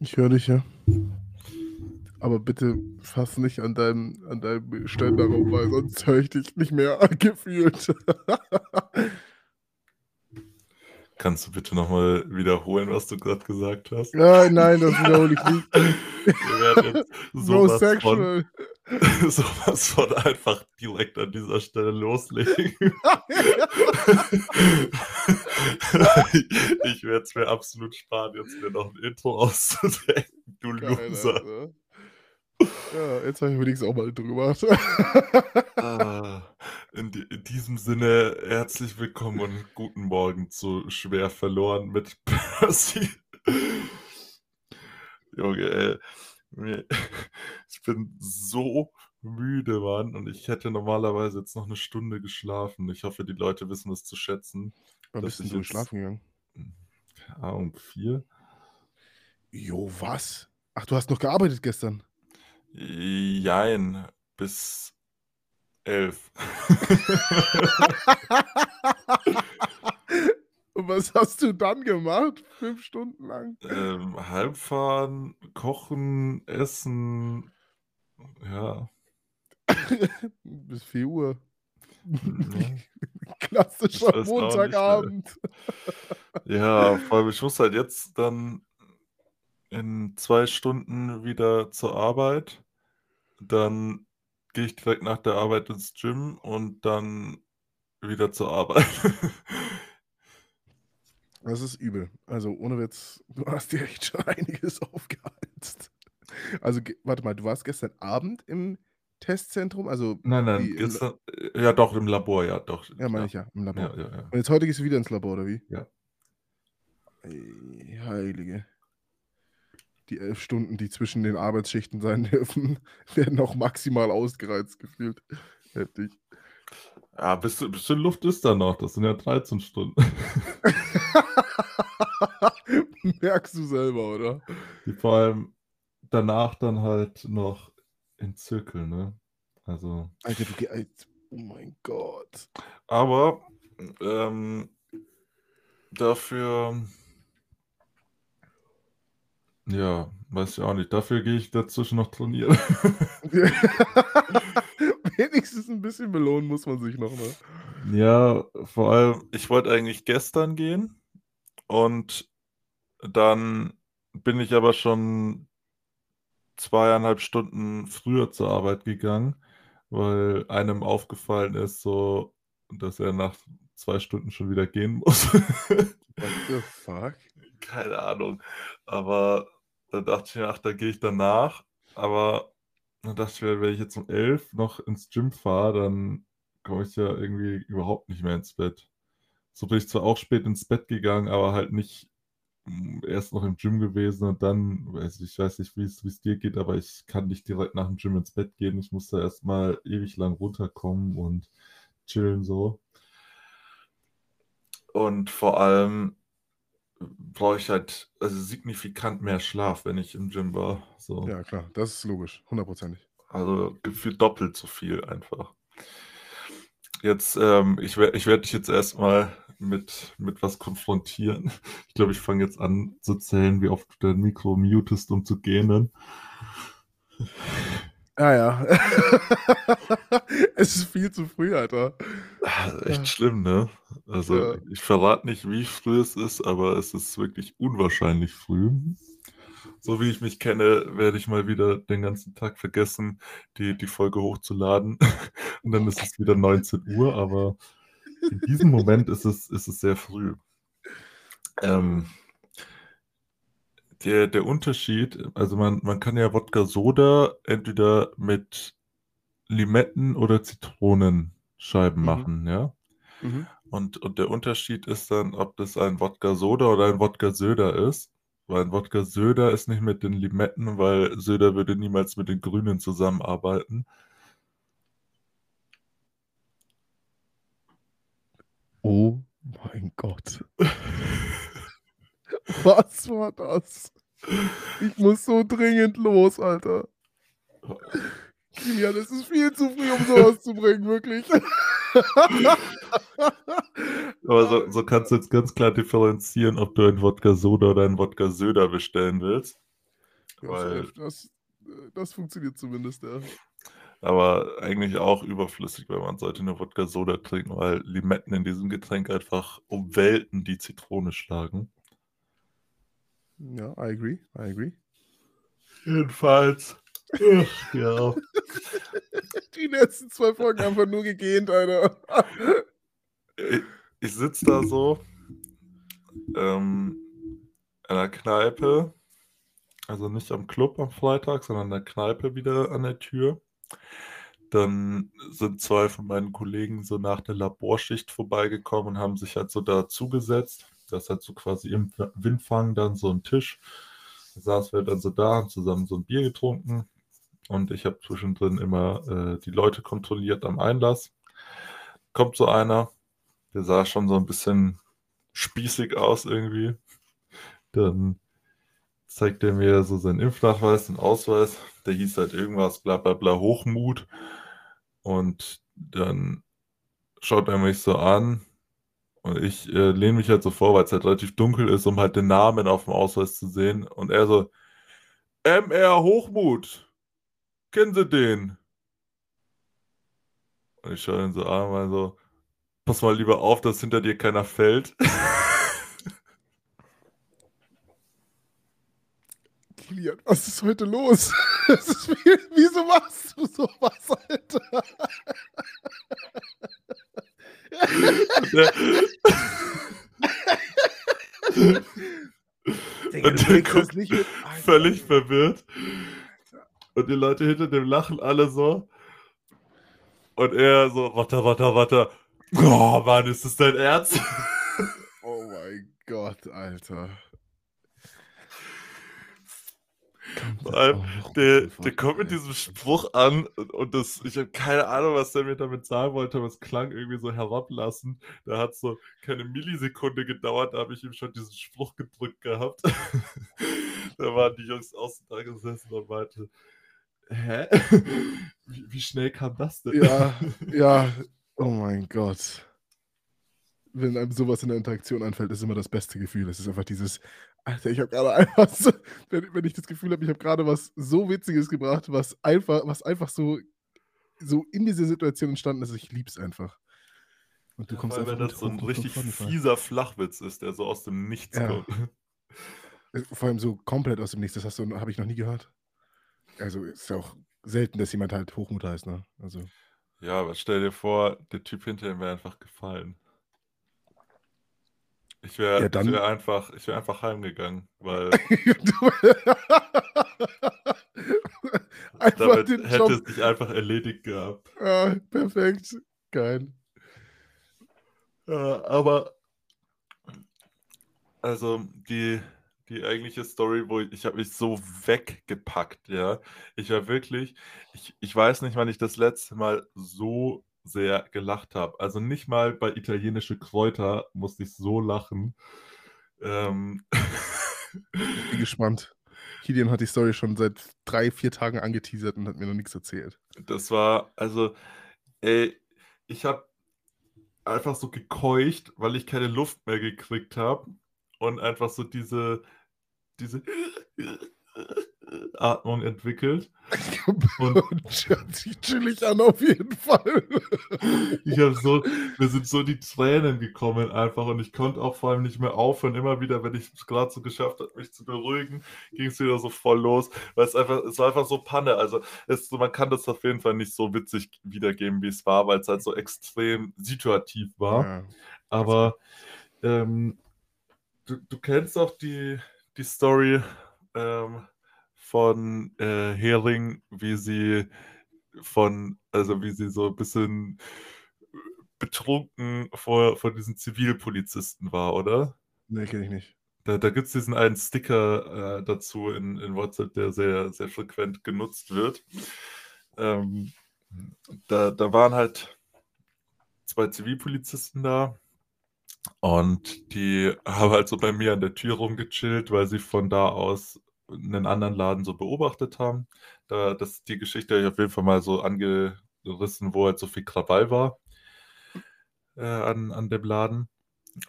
Ich höre dich ja. Aber bitte fass nicht an deinem, an deinem Ständer rum, weil sonst höre ich dich nicht mehr gefühlt. Kannst du bitte nochmal wiederholen, was du gerade gesagt hast? Nein, nein, das wiederhole ich nicht. Wir werden jetzt No sowas von, sexual. sowas von einfach direkt an dieser Stelle loslegen. ich werde es mir absolut sparen, jetzt mir noch ein Intro auszudenken, du Geil, Loser. Alter. Ja, jetzt habe ich wenigstens auch mal drüber. Ah, in, in diesem Sinne, herzlich willkommen und guten Morgen zu Schwer verloren mit Percy. Junge, ey, ich bin so müde, Mann, und ich hätte normalerweise jetzt noch eine Stunde geschlafen. Ich hoffe, die Leute wissen es zu schätzen. Wann bist du schlafen gegangen? Keine Ahnung, vier? Jo, was? Ach, du hast noch gearbeitet gestern. Jein, bis elf. Und was hast du dann gemacht? Fünf Stunden lang? Ähm, Halbfahren, kochen, essen. Ja. Bis 4 Uhr. ne? Klassischer nicht, Montagabend. Ja, vor allem, ich muss halt jetzt dann in zwei Stunden wieder zur Arbeit. Dann gehe ich direkt nach der Arbeit ins Gym und dann wieder zur Arbeit. Das ist übel. Also ohne Witz, du hast dir echt schon einiges aufgeheizt. Also warte mal, du warst gestern Abend im Testzentrum? Also, Nein, nein, La- gestern, äh, ja doch, im Labor, ja, doch. ja, meine ich ja, im Labor. Ja, ja, ja. Und jetzt heute gehst du wieder ins Labor, oder wie? Ja. Ey, Heilige. Die elf Stunden, die zwischen den Arbeitsschichten sein dürfen, werden auch maximal ausgereizt gefühlt. Heftig. Ja, bisschen, bisschen Luft ist da noch, das sind ja 13 Stunden. Merkst du selber, oder? Die vor allem danach dann halt noch in Zirkel, ne? Also, Alter, du geh- Alter, Oh mein Gott. aber ähm, dafür, ja, weiß ich auch nicht, dafür gehe ich dazwischen noch trainieren. Wenigstens ein bisschen belohnen muss man sich noch, ne? Ja, vor allem, ich wollte eigentlich gestern gehen und dann bin ich aber schon zweieinhalb Stunden früher zur Arbeit gegangen, weil einem aufgefallen ist, so, dass er nach zwei Stunden schon wieder gehen muss. What the fuck? Keine Ahnung. Aber dann dachte ich mir, ach, da gehe ich danach. Aber dann dachte ich mir, wenn ich jetzt um elf noch ins Gym fahre, dann komme ich ja irgendwie überhaupt nicht mehr ins Bett. So bin ich zwar auch spät ins Bett gegangen, aber halt nicht mm, erst noch im Gym gewesen und dann, weiß ich, weiß nicht, wie es dir geht, aber ich kann nicht direkt nach dem Gym ins Bett gehen. Ich muss da erstmal ewig lang runterkommen und chillen so. Und vor allem brauche ich halt also signifikant mehr Schlaf, wenn ich im Gym war. So. Ja, klar, das ist logisch, hundertprozentig. Also gefühlt doppelt so viel einfach. Jetzt, ähm, ich werde ich werd dich jetzt erstmal mit, mit was konfrontieren. Ich glaube, ich fange jetzt an zu zählen, wie oft du dein Mikro mutest, um zu gähnen. Ja, ja. es ist viel zu früh, Alter. Ah. Echt schlimm, ne? Also, Ja. ich verrate nicht, wie früh es ist, aber es ist wirklich unwahrscheinlich früh. So wie ich mich kenne, werde ich mal wieder den ganzen Tag vergessen, die, die Folge hochzuladen. Und dann ist es wieder 19 Uhr, aber in diesem Moment ist es, ist es sehr früh. Ähm, der, der Unterschied, also man, man kann ja Wodka Soda entweder mit Limetten oder Zitronenscheiben Mhm. machen, ja. Mhm. Und, und der Unterschied ist dann, ob das ein Wodka Soda oder ein Wodka Söder ist. Weil ein Wodka Söder ist nicht mit den Limetten, weil Söder würde niemals mit den Grünen zusammenarbeiten. Oh mein Gott. Was war das? Ich muss so dringend los, Alter. Kilian, es ist viel zu früh, um sowas zu bringen, wirklich. Aber so, so kannst du jetzt ganz klar differenzieren, ob du ein Wodka Soda oder ein Wodka Söder bestellen willst. Ja, Weil- das, äh, das funktioniert zumindest, ja. Aber eigentlich auch überflüssig, weil man sollte nur Wodka Soda trinken, weil Limetten in diesem Getränk einfach um Welten die Zitrone schlagen. Ja, I agree, I agree. Jedenfalls. Ach, ja. Die letzten zwei Folgen haben wir nur gegähnt, Alter. Ich, ich sitze da so ähm, in der Kneipe, also nicht am Club am Freitag, sondern in der Kneipe wieder an der Tür. Dann sind zwei von meinen Kollegen so nach der Laborschicht vorbeigekommen und haben sich halt so dazugesetzt. Das halt so quasi im Windfang dann so ein Tisch. Da saßen wir dann so da, haben zusammen so ein Bier getrunken und ich habe zwischendrin immer äh, die Leute kontrolliert am Einlass. Kommt so einer, der sah schon so ein bisschen spießig aus irgendwie. Dann zeigt er mir so seinen Impfnachweis, den Ausweis. Der hieß halt irgendwas, bla bla bla, Hochmut. Und dann schaut er mich so an. Und ich äh, lehne mich halt so vor, weil es halt relativ dunkel ist, um halt den Namen auf dem Ausweis zu sehen. Und er so, MR Hochmut. Kennen Sie den? Und ich schaue ihn so an, mal so, pass mal lieber auf, dass hinter dir keiner fällt. Kilian, was ist heute los? Ist wie, wieso machst du sowas, Alter? Digga, Und der guckt nicht mit. Alter. völlig verwirrt. Und die Leute hinter dem lachen alle so. Und er so, warte, warte, warte. Oh Mann, ist das dein Ernst? Oh mein Gott, Alter. Vor allem, der, der kommt mit diesem Spruch an und, das, ich habe keine Ahnung, was der mir damit sagen wollte, aber es klang irgendwie so herablassend. Da hat so keine Millisekunde gedauert, da habe ich ihm schon diesen Spruch gedrückt gehabt. da waren die Jungs außen da gesessen und meinte, hä? Wie, wie schnell kam das denn? Ja, ja, oh mein Gott. Wenn einem sowas in der Interaktion anfällt, ist immer das beste Gefühl. Es ist einfach dieses, Alter, ich habe gerade einfach so, wenn, wenn ich das Gefühl habe, ich habe gerade was so Witziges gebracht, was einfach, was einfach so, so in dieser Situation entstanden ist. Ich lieb's einfach. Und du Ja, kommst allem, einfach wenn das so ein richtig fieser Flachwitz ist, der so aus dem Nichts Ja. kommt. Äh, Vor allem so komplett aus dem Nichts. Das habe ich noch nie gehört. Also ist ja auch selten, dass jemand halt Hochmut heißt, ne? Also. Ja, aber stell dir vor, der Typ hinter ihm wäre einfach gefallen. Ich wäre Ja, dann- wär einfach, ich wär einfach heimgegangen, weil damit hätte Job. es sich einfach erledigt gehabt. Ja, perfekt. Geil. Ja, aber also die, die eigentliche Story, wo ich, ich habe mich so weggepackt, ja. Ich war wirklich, ich, ich weiß nicht, wann ich das letzte Mal so sehr gelacht habe. Also nicht mal bei italienische Kräuter musste ich so lachen. Ähm, Bin gespannt. Kilian hat die Story schon seit drei, vier Tagen angeteasert und hat mir noch nichts erzählt. Das war, also, ey, ich habe einfach so gekeucht, weil ich keine Luft mehr gekriegt habe und einfach so diese, diese Atmung entwickelt. Und Und hört sich chillig an, auf jeden Fall. ich habe so, mir sind so die Tränen gekommen einfach und ich konnte auch vor allem nicht mehr aufhören. Immer wieder, wenn ich es gerade so geschafft habe, mich zu beruhigen, ging es wieder so voll los, weil es einfach, es war einfach so Panne. Also es, man kann das auf jeden Fall nicht so witzig wiedergeben, wie es war, weil es halt so extrem situativ war. Ja. Aber ähm, du, du kennst auch die, die Story ähm, von äh, Hering, wie sie von, also wie sie so ein bisschen betrunken vor, vor diesen Zivilpolizisten war, oder? Nee, kenne ich nicht. Da, da gibt es diesen einen Sticker äh, dazu in, in WhatsApp, der sehr, sehr frequent genutzt wird. Ähm, da, da waren halt zwei Zivilpolizisten da und die haben halt so bei mir an der Tür rumgechillt, weil sie von da aus einen anderen Laden so beobachtet haben. Da, das, die Geschichte habe ich auf jeden Fall mal so angerissen, wo halt so viel Krawall war äh, an, an dem Laden.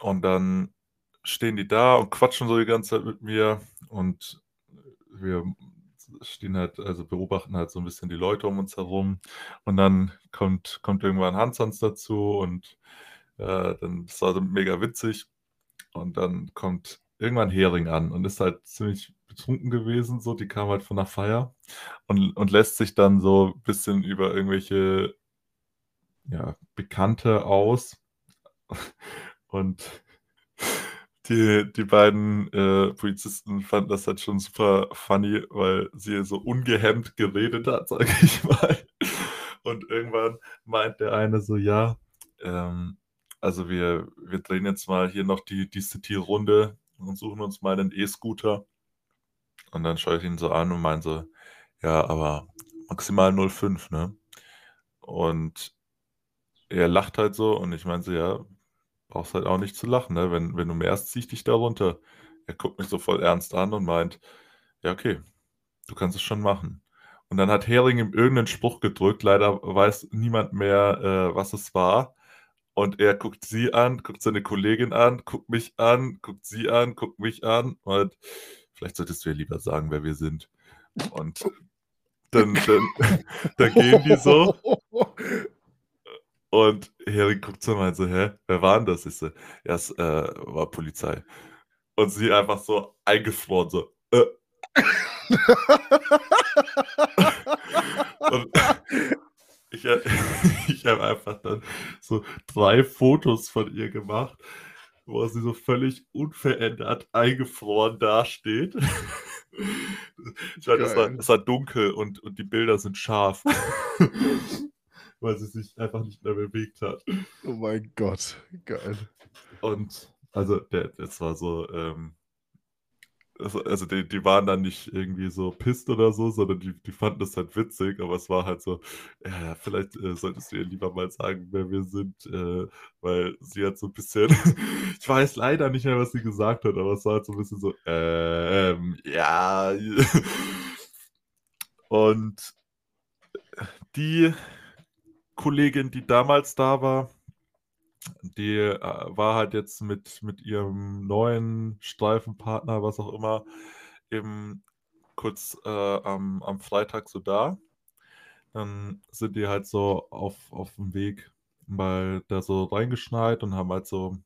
Und dann stehen die da und quatschen so die ganze Zeit mit mir und wir stehen halt, also beobachten halt so ein bisschen die Leute um uns herum. Und dann kommt, kommt irgendwann Hansons dazu und äh, dann ist das mega witzig. Und dann kommt irgendwann Hering an und ist halt ziemlich betrunken gewesen, so, die kam halt von der Feier und, und lässt sich dann so ein bisschen über irgendwelche ja, Bekannte aus. Und die, die beiden äh, Polizisten fanden das halt schon super funny, weil sie so ungehemmt geredet hat, sage ich mal. Und irgendwann meint der eine so, ja, ähm, also wir, wir drehen jetzt mal hier noch die, die City-Runde und suchen uns mal einen E-Scooter. Und dann schaue ich ihn so an und meine so, ja, aber maximal 0,5, ne? Und er lacht halt so und ich meine so, ja, brauchst halt auch nicht zu lachen, ne? Wenn, wenn du merkst, zieh ich dich da runter. Er guckt mich so voll ernst an und meint, ja, okay, du kannst es schon machen. Und dann hat Hering ihm irgendeinen Spruch gedrückt, leider weiß niemand mehr, äh, was es war. Und er guckt sie an, guckt seine Kollegin an, guckt mich an, guckt sie an, guckt mich an und vielleicht solltest du ja lieber sagen, wer wir sind. Und dann, dann, dann gehen die so. Und Harry guckt so und meint so, hä, wer war denn das? Ich so, ja, es äh, war Polizei. Und sie einfach so eingefroren, so, äh. und ich, ich habe einfach dann so drei Fotos von ihr gemacht, wo sie so völlig unverändert eingefroren dasteht. Ich meine, es war, es war dunkel und, und die Bilder sind scharf. weil sie sich einfach nicht mehr bewegt hat. Oh mein Gott, geil. Und also, der, das war so, ähm, also, die, die waren dann nicht irgendwie so pisst oder so, sondern die, die fanden das halt witzig, aber es war halt so, ja, vielleicht äh, solltest du ihr lieber mal sagen, wer wir sind, äh, weil sie hat so ein bisschen, ich weiß leider nicht mehr, was sie gesagt hat, aber es war halt so ein bisschen so, ähm, ja. Und die Kollegin, die damals da war, die äh, war halt jetzt mit, mit ihrem neuen Streifenpartner, was auch immer, eben kurz äh, am, am Freitag so da. Dann sind die halt so auf, auf dem Weg mal da so reingeschneit und haben halt so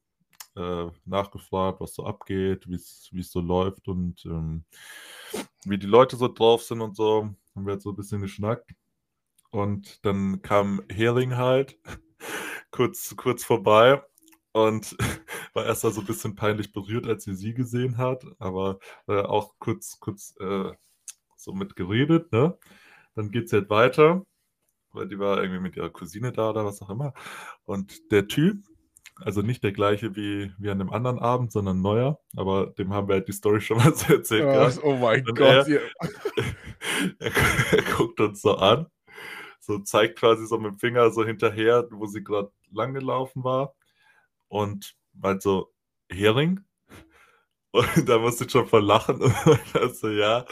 äh, nachgefragt, was so abgeht, wie es so läuft und ähm, wie die Leute so drauf sind und so. Haben wir halt so ein bisschen geschnackt. Und dann kam Hering halt kurz, kurz vorbei und war erst mal so ein bisschen peinlich berührt, als sie sie gesehen hat, aber äh, auch kurz, kurz äh, so mit geredet, ne? Dann geht sie halt weiter, weil die war irgendwie mit ihrer Cousine da oder was auch immer. Und der Typ, also nicht der gleiche wie, wie an dem anderen Abend, sondern neuer, aber dem haben wir halt die Story schon mal so erzählt. Oh, oh mein Und Gott. Er, er, er, guckt uns so an so zeigt quasi so mit dem Finger so hinterher, wo sie gerade langgelaufen war. Und meint so, Hering? Und da musste ich schon voll lachen. Und also, ja,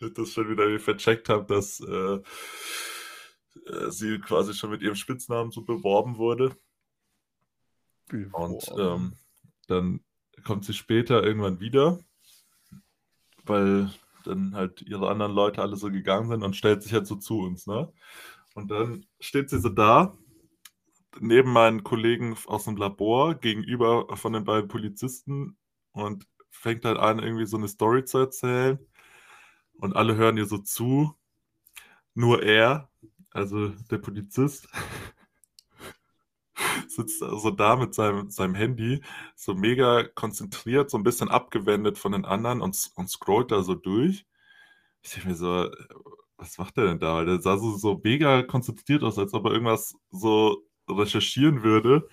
das schon wieder vercheckt habe, dass äh, äh, sie quasi schon mit ihrem Spitznamen so beworben wurde. Und ähm, dann kommt sie später irgendwann wieder, weil dann halt ihre anderen Leute alle so gegangen sind und stellt sich halt so zu uns, ne? Und dann steht sie so da, neben meinen Kollegen aus dem Labor, gegenüber von den beiden Polizisten und fängt halt an, irgendwie so eine Story zu erzählen. Und alle hören ihr so zu. Nur er, also der Polizist, sitzt also da mit seinem, seinem Handy, so mega konzentriert, so ein bisschen abgewendet von den anderen und, und scrollt da so durch. Ich denke mir so, was macht der denn da? Der sah so, so mega konzentriert aus, als ob er irgendwas so recherchieren würde.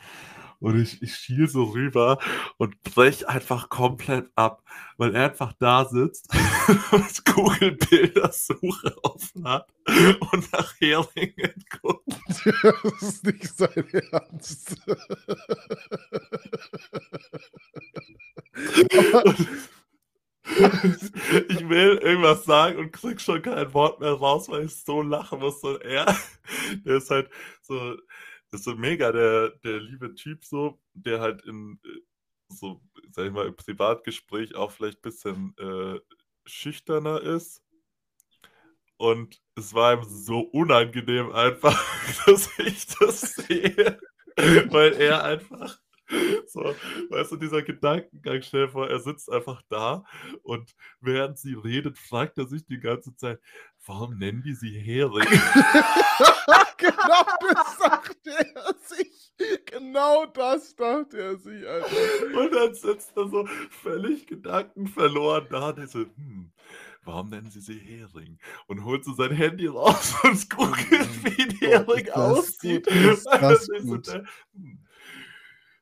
Und ich, ich schiel so rüber und brech einfach komplett ab, weil er einfach da sitzt und Google-Bildersuche offen hat und nach Heringen guckt. Das ist nicht sein Ernst. Ich will irgendwas sagen und krieg schon kein Wort mehr raus, weil ich so lachen muss. Und er, der ist halt so, ist so mega der, der liebe Typ so, der halt in so, sag ich mal, im Privatgespräch auch vielleicht ein bisschen äh, schüchterner ist. Und es war ihm so unangenehm einfach, dass ich das sehe, weil er einfach so, weißt du, dieser Gedankengang, dir vor, er sitzt einfach da und während sie redet, fragt er sich die ganze Zeit, warum nennen die sie Hering? genau das sagte er sich. Genau das dachte er sich, Alter. Und dann sitzt er so völlig gedankenverloren da und er so, hm, warum nennen sie sie Hering? Und holt so sein Handy raus und googelt, wie ein Hering aussieht. gut, ist das ist so gut. der, hm,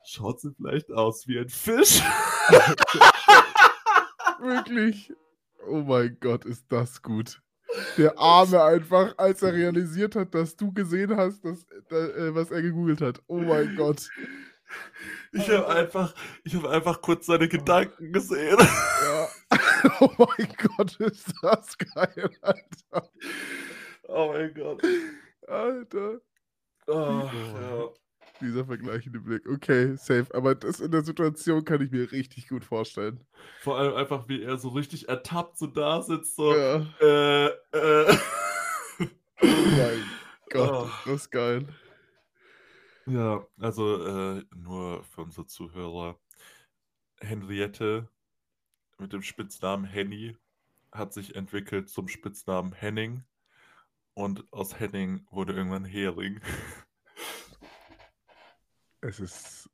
Schaut sie vielleicht aus wie ein Fisch? Wirklich. Oh mein Gott, ist das gut. Der Arme einfach, als er realisiert hat, dass du gesehen hast, dass, äh, was er gegoogelt hat. Oh mein Gott. Ich habe einfach, ich habe einfach kurz seine Gedanken gesehen. Ja. Oh mein Gott, ist das geil, Alter. Oh mein Gott. Alter. Oh, ja. Dieser vergleichende Blick. Okay, safe. Aber das in der Situation kann ich mir richtig gut vorstellen. Vor allem einfach, wie er so richtig ertappt so da sitzt, so, Ja. äh, äh. Oh mein Gott, Oh. ist das geil. Ja, also äh, nur für unsere Zuhörer. Henriette mit dem Spitznamen Henny hat sich entwickelt zum Spitznamen Henning. Und aus Henning wurde irgendwann Hering. Es ist.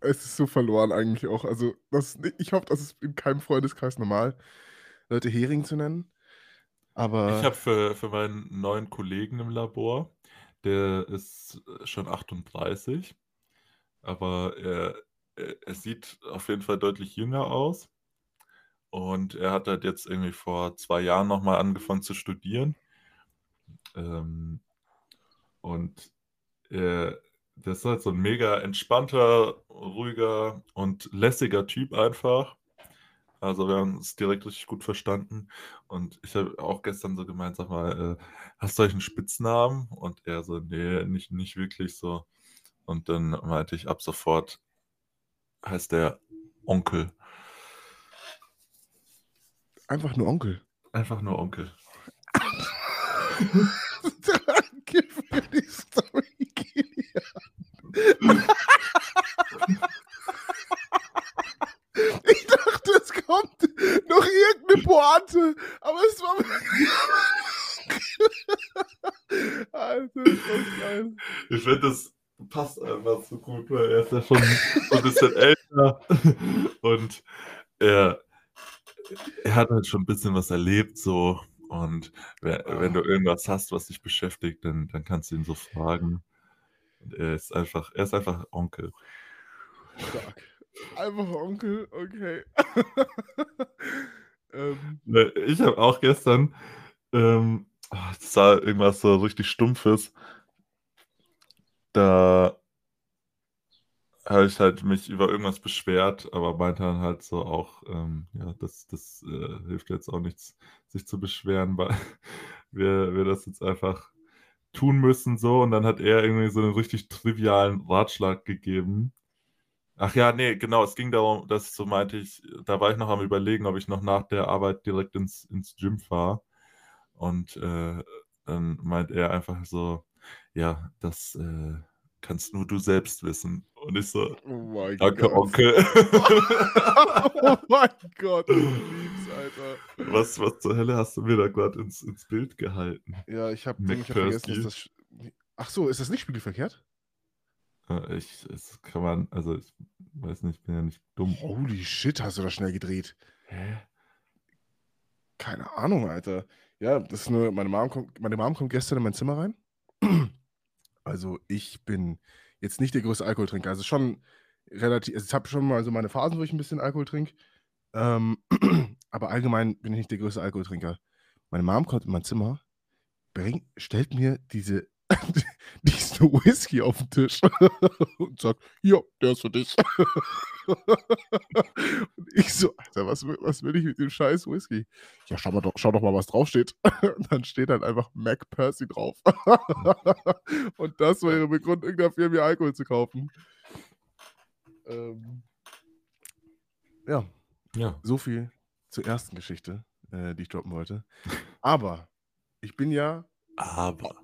Es ist so verloren eigentlich auch. Also, das, ich hoffe, das ist in keinem Freundeskreis normal, Leute Hering zu nennen. Aber. Ich habe für, für meinen neuen Kollegen im Labor, der ist schon 38, aber er, er, er sieht auf jeden Fall deutlich jünger aus. Und er hat halt jetzt irgendwie vor zwei Jahren nochmal angefangen zu studieren. Ähm, und er, das ist halt so ein mega entspannter, ruhiger und lässiger Typ einfach. Also wir haben uns direkt richtig gut verstanden. Und ich habe auch gestern so gemeint, sag mal, äh, hast du euch einen Spitznamen? Und er so, nee, nicht, nicht wirklich so. Und dann meinte ich, ab sofort heißt der Onkel. Einfach nur Onkel. Einfach nur Onkel. Danke für die Story, Kilian. Ich dachte, es kommt noch irgendeine Pointe, aber es war. Alter, geil. Ich finde, das passt einfach so gut, weil er ist ja schon ein bisschen älter und er, er hat halt schon ein bisschen was erlebt so und wenn, wenn du irgendwas hast, was dich beschäftigt, dann, dann kannst du ihn so fragen. Und er ist einfach, er ist einfach Onkel. Stark. Einfach Onkel, okay. ähm, Ne, Ich habe auch gestern, ähm, ah, das war irgendwas so richtig Stumpfes. Da habe ich halt mich über irgendwas beschwert, aber meinte dann halt so auch, ähm, ja, das, das äh, hilft jetzt auch nichts, sich zu beschweren, weil wir, wir das jetzt einfach tun müssen so. Und dann hat er irgendwie so einen richtig trivialen Ratschlag gegeben. Ach ja, nee, genau, es ging darum, dass so meinte ich, da war ich noch am überlegen, ob ich noch nach der Arbeit direkt ins, ins Gym fahre. Und äh, dann meint er einfach so, ja, das äh, kannst nur du selbst wissen. Und ich so, oh mein danke, Gott. Onkel. oh mein Gott, lieb's, Alter. was, was zur Hölle hast du mir da gerade ins, ins Bild gehalten? Ja, ich habe hab vergessen, dass das. Ach so, ist das nicht spiegelverkehrt? Ich, es kann man, also ich weiß nicht, ich bin ja nicht dumm. Holy shit, hast du das schnell gedreht? Hä? Keine Ahnung, Alter. Ja, das ist nur, meine Mom kommt, meine Mom kommt gestern in mein Zimmer rein. Also ich bin jetzt nicht der größte Alkoholtrinker. Also schon relativ, also ich habe schon mal so meine Phasen, wo ich ein bisschen Alkohol trinke. Ähm, aber allgemein bin ich nicht der größte Alkoholtrinker. Meine Mom kommt in mein Zimmer, bringt, stellt mir diese, diesen Whisky auf den Tisch und sagt, ja, der ist für dich. und ich so, Alter, was, will- was will ich mit dem scheiß Whisky? Ja, schau, mal doch, schau doch mal, was draufsteht. Und dann steht halt einfach Mac Percy drauf. und das war ihre Begründung dafür, mir Alkohol zu kaufen. Ähm, ja, Ja. so viel zur ersten Geschichte, äh, die ich droppen wollte. Aber ich bin ja, Aber.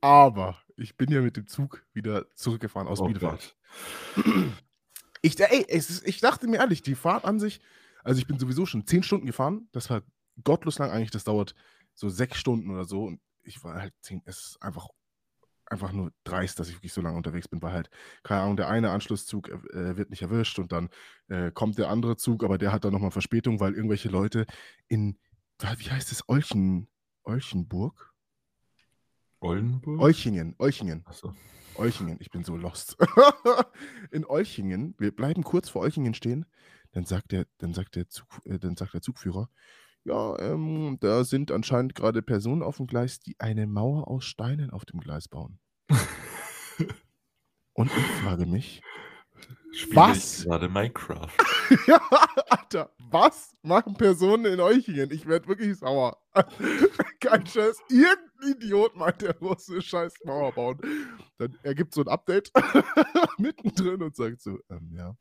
aber ich bin ja mit dem Zug wieder zurückgefahren aus Oh Bielefeld. Ich, ey, es ist, ich dachte mir ehrlich, die Fahrt an sich, also ich bin sowieso schon zehn Stunden gefahren, das war gottlos lang eigentlich, das dauert so sechs Stunden oder so und ich war halt zehn, es ist einfach, einfach nur dreist, dass ich wirklich so lange unterwegs bin, weil halt, keine Ahnung, der eine Anschlusszug äh, wird nicht erwischt und dann äh, kommt der andere Zug, aber der hat dann nochmal Verspätung, weil irgendwelche Leute in, wie heißt es, Olchen, Olchenburg? Oldenburg? Olchingen, Olchingen. Achso. Olchingen, ich bin so lost. in Olchingen, wir bleiben kurz vor Olchingen stehen, dann sagt der, dann sagt der, Zug, äh, dann sagt der Zugführer, ja, ähm, da sind anscheinend gerade Personen auf dem Gleis, die eine Mauer aus Steinen auf dem Gleis bauen. Und ich frage mich, Spiele Was? ich gerade Minecraft? ja, Alter, was machen Personen in Euchingen? Ich werde wirklich sauer. Kein Scheiß. Idiot meint, der muss eine scheiß Mauer bauen. Dann er gibt so ein Update mittendrin und sagt so, ähm, ja,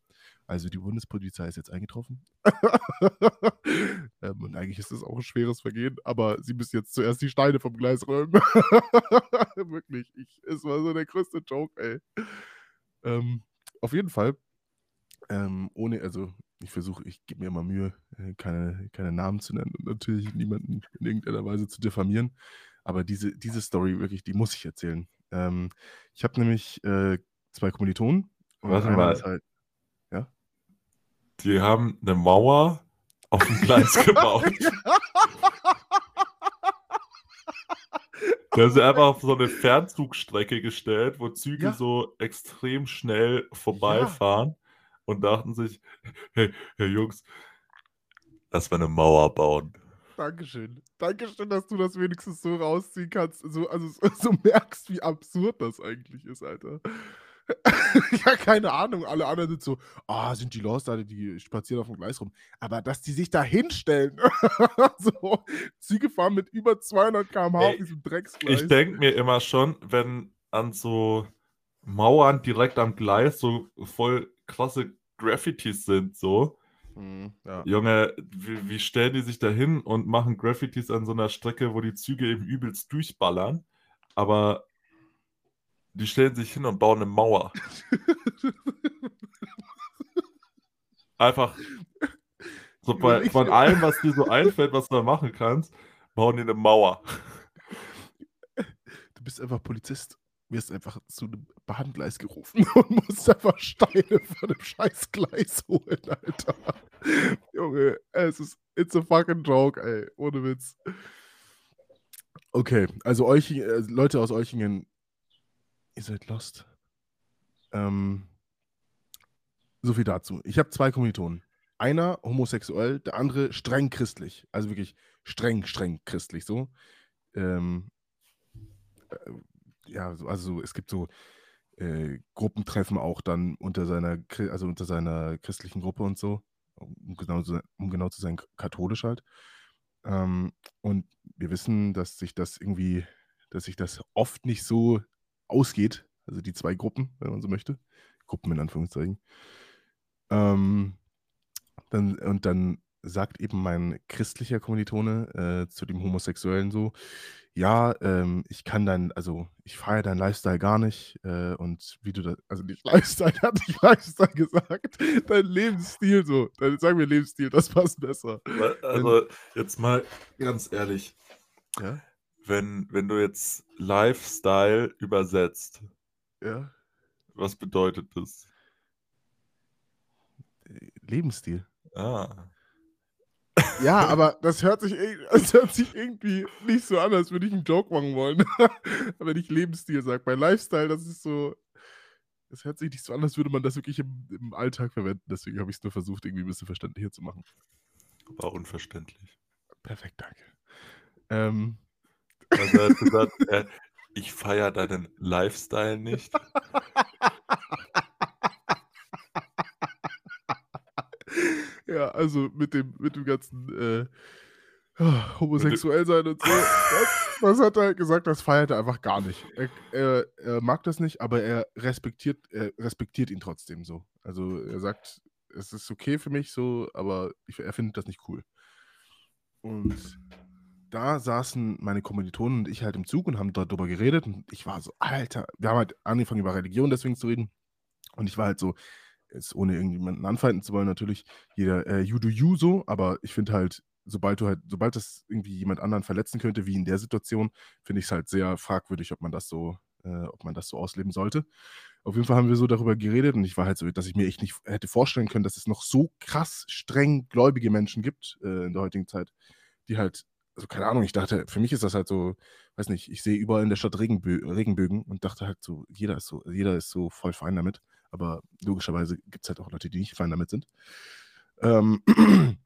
also die Bundespolizei ist jetzt eingetroffen. ähm, und eigentlich ist das auch ein schweres Vergehen, aber sie müssen jetzt zuerst die Steine vom Gleis räumen. Wirklich, ich, es war so der größte Joke, ey. Ähm, auf jeden Fall, ähm, ohne, also ich versuche, ich gebe mir immer Mühe, äh, keine, keine Namen zu nennen und natürlich niemanden in irgendeiner Weise zu diffamieren. Aber diese, diese Story wirklich, die muss ich erzählen. Ähm, ich habe nämlich äh, zwei Kommilitonen. Warte mal. Halt, Die haben eine Mauer auf dem Gleis gebaut. Der ist einfach auf so eine Fernzugstrecke gestellt, wo Züge Ja. so extrem schnell vorbeifahren und dachten sich, hey, hey Jungs, lass mal eine Mauer bauen. Dankeschön. Dankeschön, dass du das wenigstens so rausziehen kannst. So, also so, merkst, wie absurd das eigentlich ist, Alter. ja, keine Ahnung. Alle anderen sind so, ah, sind die Lost, Alter, die spazieren auf dem Gleis rum. Aber dass die sich da hinstellen, so, Züge fahren mit über 200 km/h auf diesem Drecksgleis. Ich denke mir immer schon, wenn an so Mauern direkt am Gleis so voll krasse Graffitis sind, so, Hm, ja. Junge, wie, wie stellen die sich da hin und machen Graffitis an so einer Strecke, wo die Züge eben übelst durchballern, aber die stellen sich hin und bauen eine Mauer. Einfach so bei, von allem, was dir so einfällt, was du da machen kannst, bauen die eine Mauer. Du bist einfach Polizist, wirst einfach zu einem Bahngleis gerufen und musst einfach Steine von dem scheiß Gleis holen, Alter. Junge, es ist, it's a fucking joke, ey, ohne Witz. Okay, also euch, äh, Leute aus Euchingen, ihr seid lost. Ähm, so viel dazu. Ich habe zwei Kommilitonen. Einer homosexuell, der andere streng christlich. Also wirklich streng, streng christlich so. Ähm, äh, ja, so- also es gibt so äh, Gruppentreffen auch dann unter seiner, also unter seiner christlichen Gruppe und so, um genau zu, um genau zu sein, katholisch halt. Ähm, und wir wissen, dass sich das irgendwie, dass sich das oft nicht so ausgeht, also die zwei Gruppen, wenn man so möchte, Gruppen in Anführungszeichen. Ähm, dann, und dann sagt eben mein christlicher Kommilitone äh, zu dem Homosexuellen so, ja, ähm, ich kann dein, also ich feiere deinen Lifestyle gar nicht äh, und wie du das, also nicht Lifestyle, hat nicht Lifestyle gesagt, dein Lebensstil so, dann sagen wir Lebensstil, das passt besser. Also jetzt mal ganz ehrlich, Ja, wenn, wenn du jetzt Lifestyle übersetzt, ja, was bedeutet das? äh, Lebensstil. Ah. Ja, aber das hört sich, irg- das hört sich irgendwie nicht so an, als würde ich einen Joke machen wollen. Wenn ich Lebensstil sage. Bei Lifestyle, das ist so. Das hört sich nicht so an, als würde man das wirklich im, im Alltag verwenden. Deswegen habe ich es nur versucht, irgendwie ein bisschen verständlicher zu machen. War unverständlich. Perfekt, danke. Ähm, Also er hat gesagt, ich feiere deinen Lifestyle nicht. ja, also mit dem, mit dem ganzen äh, homosexuell sein und so. Das, das hat er gesagt, das feiert er einfach gar nicht. Er, er, er mag das nicht, aber er respektiert, er respektiert ihn trotzdem so. Also er sagt, es ist okay für mich so, aber ich, er findet das nicht cool. Und da saßen meine Kommilitonen und ich halt im Zug und haben darüber geredet und ich war so: „Alter“ wir haben halt angefangen, über Religion deswegen zu reden und ich war halt so jetzt ohne irgendjemanden anfeinden zu wollen natürlich, jeder, äh, you do you so, aber ich finde halt, sobald du halt sobald das irgendwie jemand anderen verletzen könnte, wie in der Situation, finde ich's halt sehr fragwürdig, ob man das so äh, ob man das so ausleben sollte. Auf jeden Fall haben wir so darüber geredet und ich war halt so, dass ich mir echt nicht hätte vorstellen können, dass es noch so krass streng gläubige Menschen gibt, äh, in der heutigen Zeit, die halt also, keine Ahnung, ich dachte für mich ist das halt so weiß nicht, ich sehe überall in der Stadt Regenbö Regenbögen und dachte halt so, jeder ist so jeder ist so voll fein damit, aber logischerweise gibt's halt auch Leute, die nicht fein damit sind. Ähm,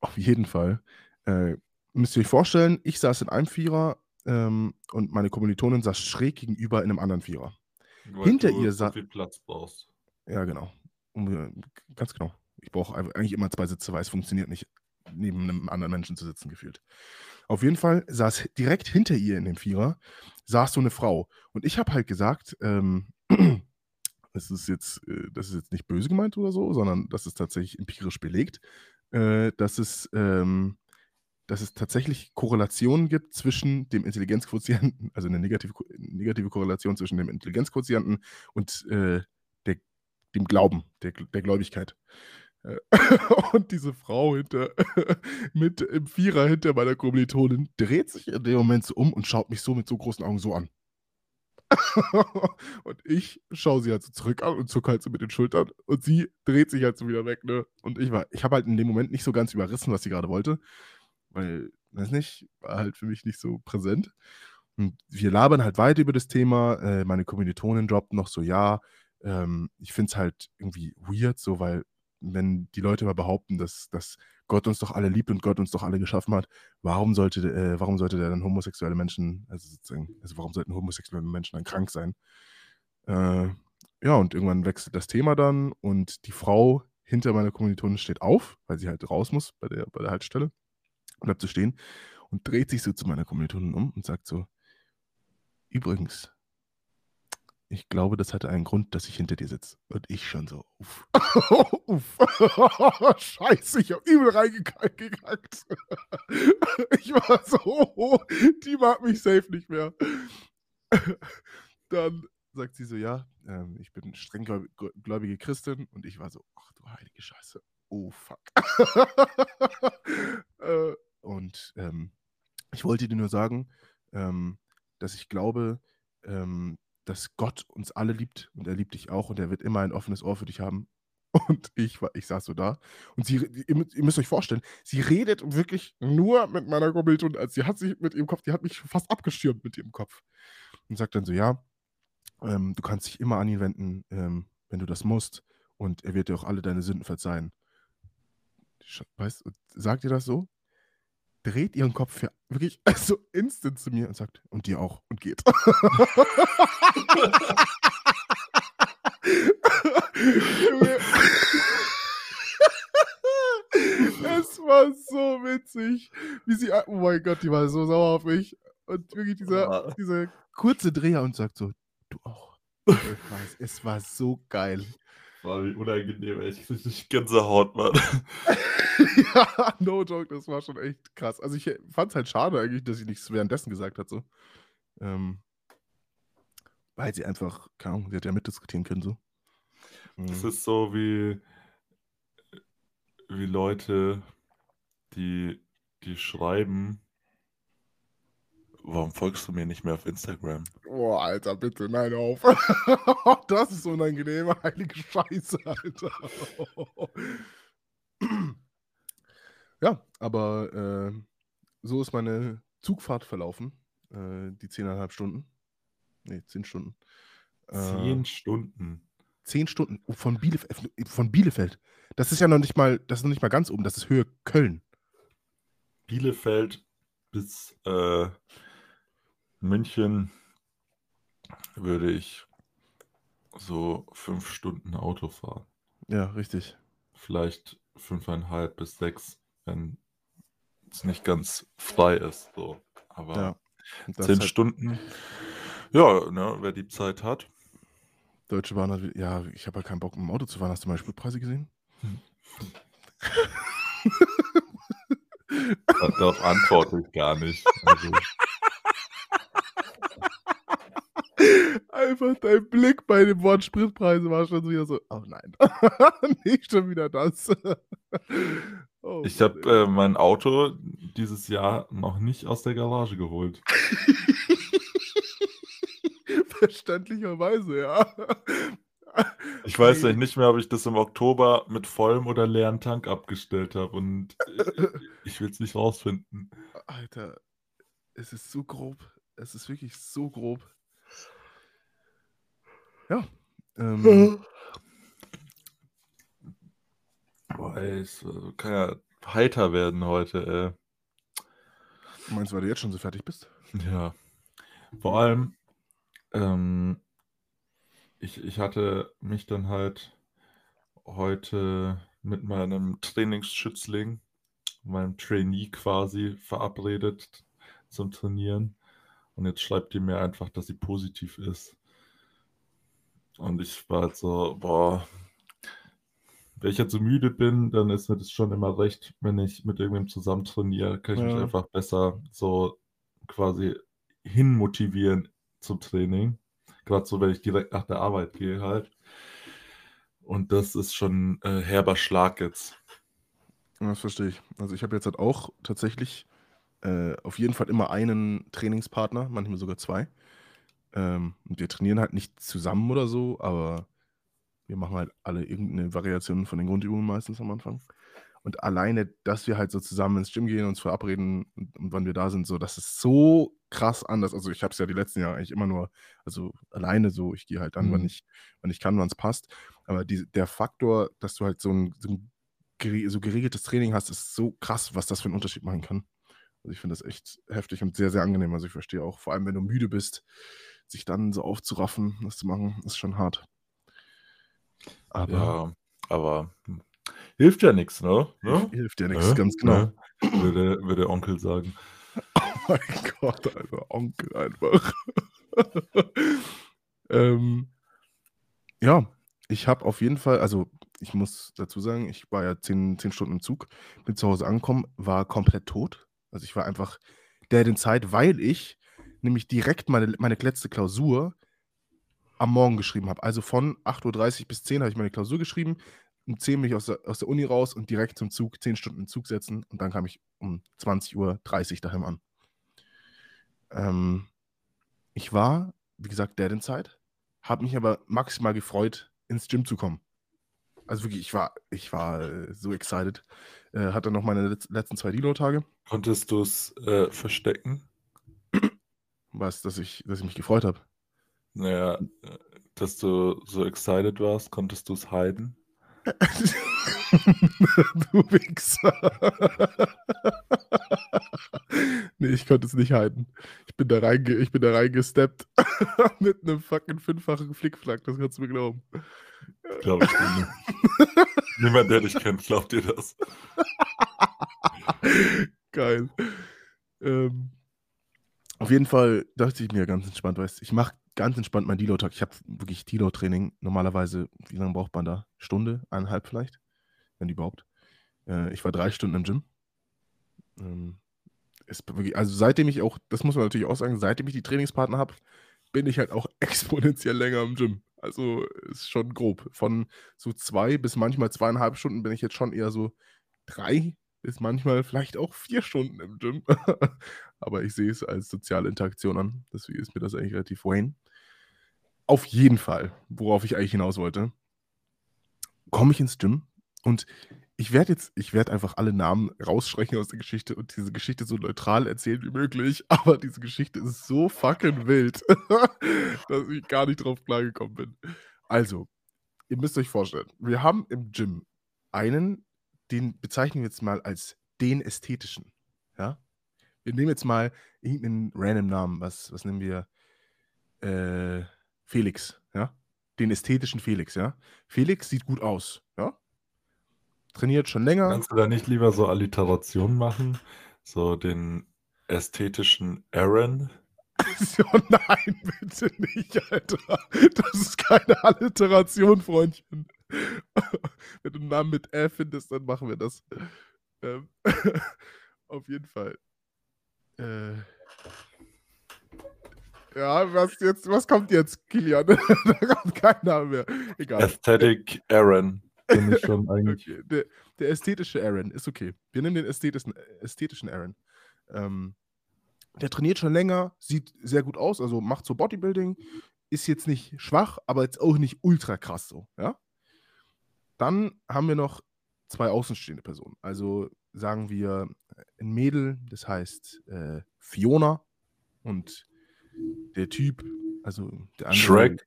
auf jeden Fall, äh, müsst ihr euch vorstellen, ich saß in einem Vierer, ähm, und meine Kommilitonin saß schräg gegenüber in 'nem anderen Vierer. Weil Hinter du ihr so sa viel Platz brauchst. Ja, genau. Äh, ganz genau. Ich brauche ei eigentlich immer 2 Sitze, weil es funktioniert nicht, neben 'nem anderen Menschen zu sitzen gefühlt. Auf jeden Fall saß direkt hinter ihr in dem Vierer saß so 'ne Frau und ich habe halt gesagt, ähm, das ist jetzt äh, das ist jetzt nicht böse gemeint oder so, sondern das ist tatsächlich empirisch belegt, äh, dass es, ähm dass es tatsächlich Korrelationen gibt zwischen dem Intelligenzquotienten, also 'ne negative negative Korrelation zwischen dem Intelligenzquotienten und, äh, der dem Glauben, der der Gläubigkeit. Äh, und diese Frau hinter mit im Vierer hinter meiner Kommilitonin dreht sich in dem Moment so um und schaut mich so mit so großen Augen so an. Und ich schaue sie halt so zurück an und zucke halt so mit den Schultern und sie dreht sich halt so wieder weg, ne? Und ich war ich habe halt in dem Moment nicht so ganz überrissen, was sie grade wollte, weil weiß nicht, war halt für mich nicht so präsent. Und wir labern halt weiter über das Thema. Äh, meine Kommilitonin droppt noch so: „Ja, ähm, ich finde es halt irgendwie weird so, weil wenn die Leute immer behaupten, dass dass Gott uns doch alle liebt und Gott uns doch alle geschaffen hat, warum sollte äh, warum sollte der dann homosexuelle Menschen also sozusagen also warum sollten homosexuelle Menschen dann krank sein?“ Äh, ja, und irgendwann wechselt das Thema dann und die Frau hinter meiner Kommilitonin steht auf, weil sie halt raus muss bei der bei der Haltestelle, bleibt so stehen und dreht sich so zu meiner Kommilitonin um und sagt so: „Übrigens“ „ich glaube, das hatte einen Grund, dass ich hinter dir sitze.“ Und ich schon so: „Uff.“ Uff. Scheiße, ich habe übel reingeka gekackt. Ich war so die mag mich safe nicht mehr. Dann sagt sie so: „Ja, ähm, ich bin streng gläu gl gläubige Christin.“ Und ich war so: „Ach du heilige Scheiße. Oh fuck.“ Äh, und, ähm, ich wollte dir nur sagen, ähm, dass ich glaube, ähm, dass Gott uns alle liebt und er liebt dich auch und er wird immer ein offenes Ohr für dich haben. Und ich ich saß so da und sie ihr mü ihr müsst euch vorstellen, sie redet wirklich nur mit meiner Kommilitonin. Also, sie hat sich mit ihrem Kopf die hat mich fast abgeschirmt mit ihrem Kopf und sagt dann so: „Ja, ähm, du kannst dich immer an ihn wenden, ähm, wenn du das musst und er wird dir auch alle deine Sünden verzeihen.“ Sch weißt sagt ihr das so, dreht ihren Kopf ja wirklich so instant zu mir und sagt: „Und dir auch“ und geht. Es war so witzig, wie sie oh mein Gott, die war so sauer auf mich und wirklich dieser Ah. dieser kurze Dreher und sagt so: „Du auch.“ Ich weiß, es war so geil. Boah, wie unangenehm, ey. Ich kriege richtig Gänsehaut, Mann. Ja, no joke, das war schon echt krass. Also, ich, äh, fand's halt schade eigentlich, dass sie nichts währenddessen gesagt hat so. Ähm weil sie einfach keine Ahnung, sie hätte ja mitdiskutieren können so. Das Mhm. ist so wie wie Leute, die die schreiben „Warum folgst du mir nicht mehr auf Instagram?“ Boah, Alter, bitte, nein, auf. Das ist unangenehm, heilige Scheiße, Alter. Ja, aber, ähm, so ist meine Zugfahrt verlaufen, äh, die 10,5 Stunden. Ne, 10 Stunden. Äh 10 Stunden. 10 Stunden von Bielef äh, von Bielefeld. Das ist ja noch nicht mal das ist noch nicht mal ganz oben, das ist Höhe Köln. Bielefeld bis, äh, München würde ich so 5 Stunden Auto fahren. Ja, richtig. Vielleicht 5,5 bis 6, wenn es nicht ganz frei ist so. Aber Ja, und das 10 ist halt Stunden, ja, ne, wer die Zeit hat. Deutsche Bahn hat ja, ich habe halt keinen Bock, mit'm Auto zu fahren. Hast du meine Spritpreise gesehen? Hm. Darauf antworte ich gar nicht. Also, Einfach dein Blick bei dem Wort Spritpreise war schon wieder so, oh nein, nicht schon wieder das. Oh ich habe äh, mein Auto dieses Jahr noch nicht aus der Garage geholt. Verständlicherweise, ja. Ich weiß nämlich nicht mehr, ob ich das im Oktober mit vollem oder leeren Tank abgestellt habe und äh, ich will es nicht rausfinden. Alter, es ist so grob. Es ist wirklich so grob. Ja. Ähm, Boah, ey, es kann ja heiter werden heute, meinst du, weil du jetzt schon so fertig bist? ey. Ja. Vor allem, ähm, ich, ich hatte mich dann halt heute mit meinem Trainingsschützling, meinem Trainee quasi, verabredet zum Trainieren. Und jetzt schreibt die mir einfach, dass sie positiv ist. Und ich war halt so, boah, wenn ich jetzt so müde bin, dann ist mir das schon immer recht, wenn ich mit irgendwem zusammen trainiere, kann ich mich Ja. einfach besser so quasi hinmotivieren zum Training. Gerade so, wenn ich direkt nach der Arbeit gehe halt. Und das ist schon äh, herber Schlag jetzt. Das verstehe ich. Also ich habe jetzt halt auch tatsächlich äh, auf jeden Fall immer einen Trainingspartner, manchmal sogar zwei. Ähm, und wir trainieren halt nicht zusammen oder so, aber wir machen halt alle irgendeine Variation von den Grundübungen meistens am Anfang. Und alleine, dass wir halt so zusammen ins Gym gehen, uns verabreden und, und wann wir da sind, so, das ist so krass anders. Also ich habe es ja die letzten Jahre eigentlich immer nur, also alleine so, ich gehe halt dann, wann Mhm. ich, wann ich kann, wann es passt. Aber die, der Faktor, dass du halt so ein, so ein so geregeltes Training hast, ist so krass, was das für einen Unterschied machen kann. Also ich finde das echt heftig und sehr, sehr angenehm. Also ich verstehe auch, vor allem wenn du müde bist, sich dann so aufzuraffen, das zu machen, ist schon hart. Aber Ja, aber hilft ja nichts, ne? ne? hilft dir nichts, Ne? ganz genau. Ne? Würde, würde Onkel sagen. Oh mein Gott, Alter, Onkel einfach. ähm, ja, ich habe auf jeden Fall, also ich muss dazu sagen, ich war ja zehn, zehn Stunden im Zug, bin zu Hause angekommen, war komplett tot. Also ich war einfach der in Zeit, weil ich nämlich direkt meine, meine letzte Klausur am Morgen geschrieben habe. Also von 8.30 Uhr bis 10 habe ich meine Klausur geschrieben. Um 10 bin ich aus der, aus der Uni raus und direkt zum Zug, 10 Stunden im Zug setzen und dann kam ich um 20.30 Uhr daheim an. Ähm, ich war, wie gesagt, der in Zeit, habe mich aber maximal gefreut, ins Gym zu kommen. Also wirklich, ich war, ich war äh, so excited. Äh, hatte noch meine letz letzten zwei Deload-Tage. Konntest du es äh, verstecken? Was, dass ich, dass ich mich gefreut habe. Naja, dass du so excited warst, konntest du es heiden? du Wichser. nee, ich konnte es nicht halten. Ich bin da, reinge ich bin da reingesteppt mit einem fucking fünffachen Flickflack, das kannst du mir glauben. Glaube ich nicht. Niemand, der dich kennt, glaubt dir das. Geil. Ähm, auf jeden Fall dachte ich mir ganz entspannt, weißt ich mache ganz entspannt mein Deload-Tag. Ich habe wirklich Deload-Training. Normalerweise, wie lange braucht man da? Stunde, eineinhalb vielleicht? Wenn überhaupt. Äh, ich war drei Stunden im Gym. Ähm, wirklich, also seitdem ich auch, das muss man natürlich auch sagen, seitdem ich die Trainingspartner habe, bin ich halt auch exponentiell länger im Gym. Also ist schon grob. Von so zwei bis manchmal zweieinhalb Stunden bin ich jetzt schon eher so drei bis manchmal vielleicht auch vier Stunden im Gym. Aber ich sehe es als soziale Interaktion an. Deswegen ist mir das eigentlich relativ Wayne. Auf jeden Fall, worauf ich eigentlich hinaus wollte, komme ich ins Gym und ich werde jetzt, ich werde einfach alle Namen rausstreichen aus der Geschichte und diese Geschichte so neutral erzählen wie möglich, aber diese Geschichte ist so fucking wild, dass ich gar nicht drauf klargekommen bin. Also, ihr müsst euch vorstellen, wir haben im Gym einen, den bezeichnen wir jetzt mal als den ästhetischen. Wir nehmen jetzt mal irgendeinen random Namen. Was, was nehmen wir? Äh, Felix, ja? Den ästhetischen Felix, ja? Felix sieht gut aus, ja? Trainiert schon länger. Kannst du da nicht lieber so Alliterationen machen? So den ästhetischen Aaron? So, nein, bitte nicht, Alter. Das ist keine Alliteration, Freundchen. Wenn du einen Namen mit Ä findest, dann machen wir das. Ähm, Auf jeden Fall. Äh. Ja, was jetzt, was kommt jetzt, Kilian? da kommt kein Name mehr. Egal. Aesthetic Aaron. Bin ich schon eigentlich. Okay. Der, der ästhetische Aaron ist okay. Wir nehmen den ästhetischen, ästhetischen Aaron. Ähm, der trainiert schon länger, sieht sehr gut aus, also macht so Bodybuilding, ist jetzt nicht schwach, aber jetzt auch nicht ultra krass so, ja. Dann haben wir noch zwei außenstehende Personen. Also sagen wir ein Mädel, das heißt äh, Fiona und der Typ, also der andere. Shrek.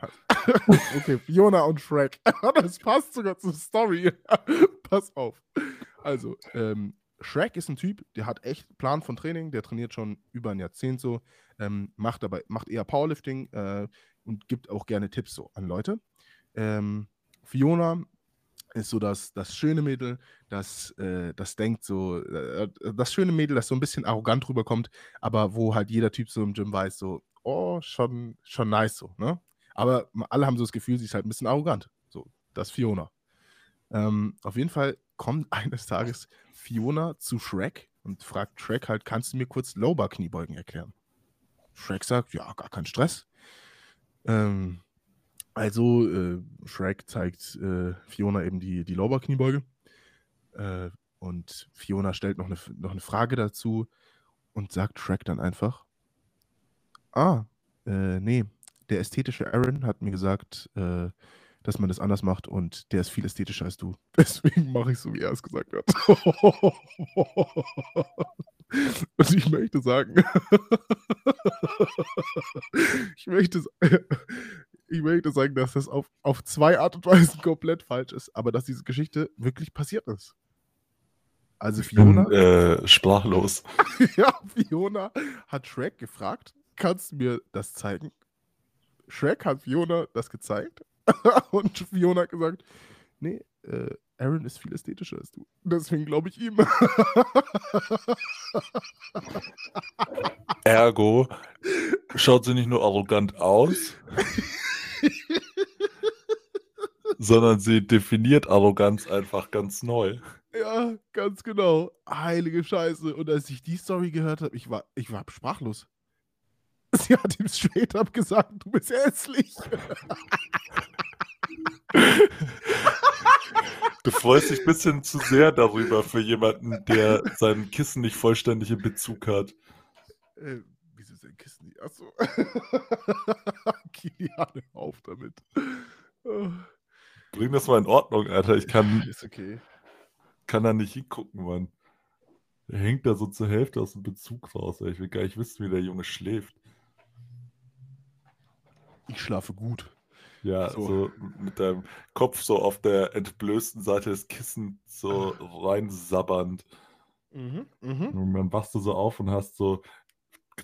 okay, Fiona und Shrek. das passt sogar zur Story. Pass auf. Also, ähm, Shrek ist ein Typ, der hat echt Plan von Training, der trainiert schon über ein Jahrzehnt so, ähm, macht aber macht eher Powerlifting äh, und gibt auch gerne Tipps so an Leute. Ähm, Fiona ist so das, das schöne Mädel, das, äh, das denkt so, äh, das schöne Mädel, das so ein bisschen arrogant rüberkommt, aber wo halt jeder Typ so im Gym weiß, so, oh, schon, schon nice so, ne? Aber alle haben so das Gefühl, sie ist halt ein bisschen arrogant. So, das ist Fiona. Ähm, auf jeden Fall kommt eines Tages Fiona zu Shrek und fragt Shrek halt, kannst du mir kurz Lowbar-Kniebeugen erklären? Shrek sagt, ja, gar kein Stress. Ähm, also, äh, Shrek zeigt äh, Fiona eben die, die Lowbar-Kniebeuge. Äh, und Fiona stellt noch eine, noch eine Frage dazu und sagt Shrek dann einfach: Ah, äh, nee, der ästhetische Aaron hat mir gesagt, äh, dass man das anders macht und der ist viel ästhetischer als du. Deswegen mache ich so, wie er es gesagt hat. und ich möchte sagen, ich möchte, ich möchte sagen, dass das auf, auf zwei Art und Weisen komplett falsch ist, aber dass diese Geschichte wirklich passiert ist. Also Fiona. Bin, äh, sprachlos. ja, Fiona hat Shrek gefragt, kannst du mir das zeigen? Shrek hat Fiona das gezeigt und Fiona hat gesagt, nee, äh, Aaron ist viel ästhetischer als du. Deswegen glaube ich ihm. Ergo schaut sie nicht nur arrogant aus, sondern sie definiert Arroganz einfach ganz neu. Ja, ganz genau. Heilige Scheiße. Und als ich die Story gehört habe, ich war, ich war sprachlos. Sie hat ihm straight up gesagt, du bist hässlich. Du freust dich ein bisschen zu sehr darüber für jemanden, der sein Kissen nicht vollständig in Bezug hat. Äh, wieso sein Kissen nicht? Achso. Kilian, auf damit. Bring das mal in Ordnung, Alter. Ich kann, Ist okay. kann da nicht hingucken, Mann. Der hängt da so zur Hälfte aus dem Bezug raus. Ey. Ich will gar nicht wissen, wie der Junge schläft. Ich schlafe gut. Ja, So. so mit deinem Kopf so auf der entblößten Seite des Kissens so reinsabbernd. Mhm, mhm. Und dann wachst du so auf und hast so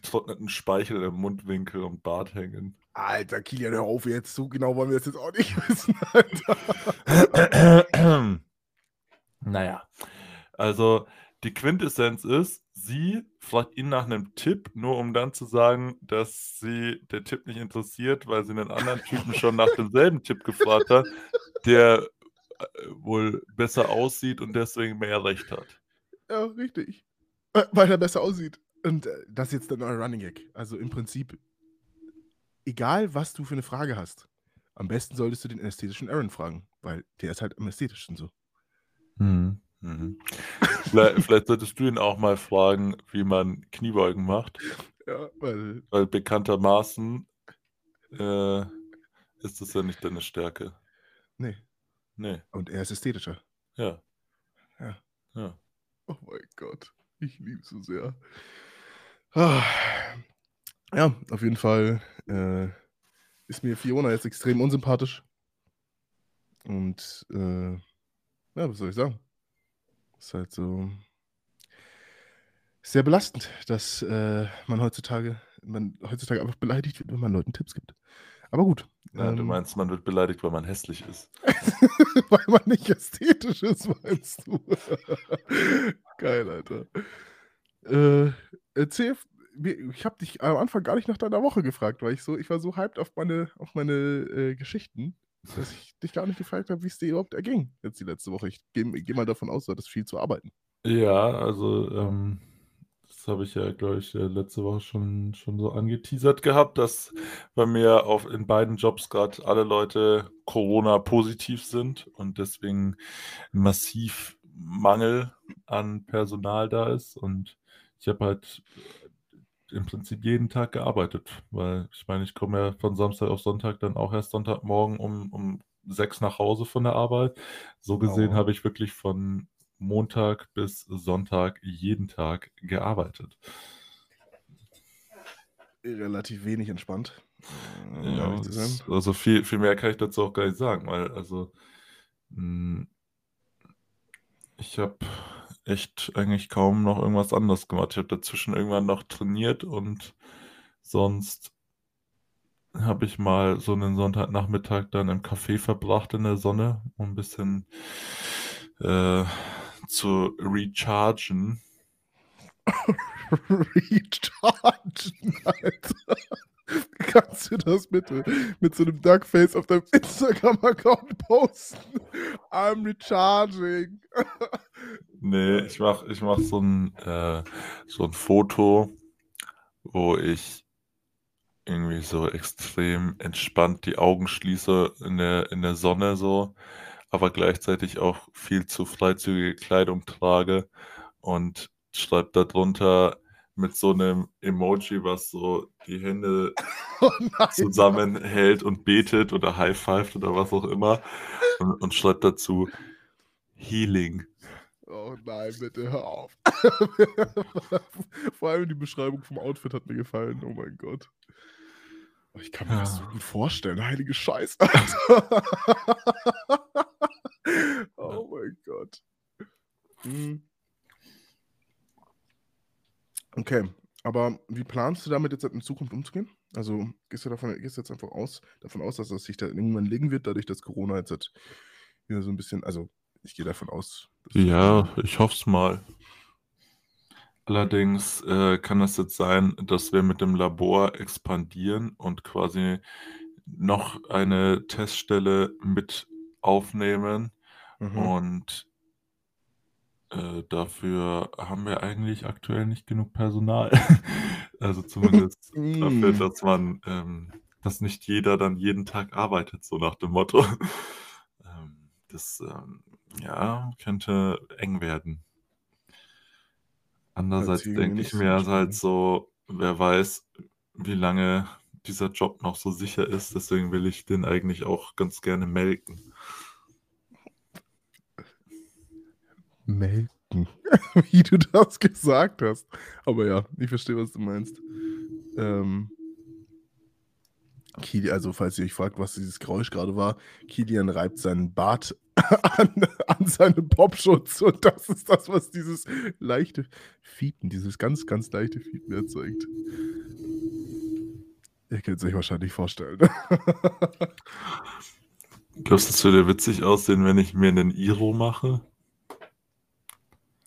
getrockneten Speichel im Mundwinkel und Bart hängen. Alter, Kilian, hör auf jetzt. So genau wollen wir das jetzt auch nicht wissen, Alter. naja, also die Quintessenz ist, sie fragt ihn nach einem Tipp, nur um dann zu sagen, dass sie der Tipp nicht interessiert, weil sie einen anderen Typen schon nach demselben Tipp gefragt hat, der äh, wohl besser aussieht und deswegen mehr Recht hat. Ja, richtig. Weil er besser aussieht. Und äh, das ist jetzt der neue Running Gag. Also im Prinzip, egal was du für eine Frage hast, am besten solltest du den ästhetischen Aaron fragen, weil der ist halt am ästhetischsten so. Mhm. vielleicht, vielleicht solltest du ihn auch mal fragen, wie man Kniebeugen macht, Ja, weil, weil bekanntermaßen äh, ist das ja nicht deine Stärke. nee, Nee, und er ist ästhetischer. ja. Ja. Ja. Oh mein Gott, ich liebe so sehr. Ah. Ja, auf jeden Fall äh, ist mir Fiona jetzt extrem unsympathisch. Und äh, ja, was soll ich sagen? Ist halt so sehr belastend, dass äh, man heutzutage, man heutzutage einfach beleidigt wird, wenn man Leuten Tipps gibt. Aber gut. Ja, du ähm, meinst, man wird beleidigt, weil man hässlich ist. Weil man nicht ästhetisch ist, meinst du? Geil, Alter. Äh, mir- ich habe dich am Anfang gar nicht nach deiner Woche gefragt, weil ich so, ich war so hyped auf meine, auf meine äh, Geschichten, dass ich dich gar nicht gefragt habe, wie es dir überhaupt erging jetzt die letzte Woche. Ich gehe geh mal davon aus, du hattest viel zu arbeiten. Ja, also, ähm, das habe ich ja, glaube ich, letzte Woche schon schon so angeteasert gehabt, dass bei mir auf in beiden Jobs gerade alle Leute Corona-positiv sind und deswegen massiv Mangel an Personal da ist. Und ich habe halt im Prinzip jeden Tag gearbeitet, weil ich meine, ich komme ja von Samstag auf Sonntag dann auch erst Sonntagmorgen um um 6 nach Hause von der Arbeit. So gesehen Oh. habe ich wirklich von Montag bis Sonntag jeden Tag gearbeitet. Relativ wenig entspannt, äh, Ja, das also viel viel mehr kann ich dazu auch gar nicht sagen, weil also, hm ich habe echt eigentlich kaum noch irgendwas anderes gemacht. Ich habe dazwischen irgendwann noch trainiert und sonst habe ich mal so 'nen Sonntagnachmittag dann im Café verbracht in der Sonne, um 'n bisschen, äh, zu rechargen. Rechargen, Alter. Kannst du das bitte mit so 'nem Duckface auf deinem Instagram-Account posten? I'm recharging. Ne, ich mache ich mache so 'n äh, so 'n Foto, wo ich irgendwie so extrem entspannt die Augen schließe in der in der Sonne so, aber gleichzeitig auch viel zu freizügige Kleidung trage und schreibe da drunter mit so 'nem Emoji, was so die Hände Oh zusammenhält und betet oder high-fived oder was auch immer und und schreibe dazu: „Healing.“ Oh nein, bitte hör auf. Vor allem die Beschreibung vom Outfit hat mir gefallen. Oh mein Gott. Oh, ich kann mir das so Ja. gut vorstellen. Heilige Scheiße. Oh mein Gott. Mhm. Okay, aber wie planst du damit jetzt in Zukunft umzugehen? Also, gehst du davon gehst du jetzt einfach aus davon aus, dass das sich dann irgendwann legen wird, dadurch, dass Corona jetzt halt wieder so 'n bisschen also, ich gehe davon aus, dass Ja, ich hoffe es mal. Allerdings, äh, kann es jetzt sein, dass wir mit dem Labor expandieren und quasi noch eine Teststelle mit aufnehmen Mhm. und äh, dafür haben wir eigentlich aktuell nicht genug Personal. Also, zumindest dafür, dass man ähm, dass nicht jeder dann jeden Tag arbeitet, so nach dem Motto. Ähm, das, ähm, ja, könnte eng werden. Andererseits denke ich mir viel. halt so, wer weiß, wie lange dieser Job noch so sicher ist, deswegen will ich den eigentlich auch ganz gerne melken. Melken. Wie du das gesagt hast. Aber ja, ich verstehe, was du meinst. Ähm Kili also, falls ihr euch fragt, was dieses Geräusch grade war, Kilian reibt seinen Bart an an seinem Popschutz und das ist das, was dieses leichte Fiepen dieses ganz, ganz leichte Fiepen erzeugt. Ihr könnt's euch wahrscheinlich vorstellen. Glaubst du, es würde witzig aussehen, wenn ich mir 'nen Iro mache?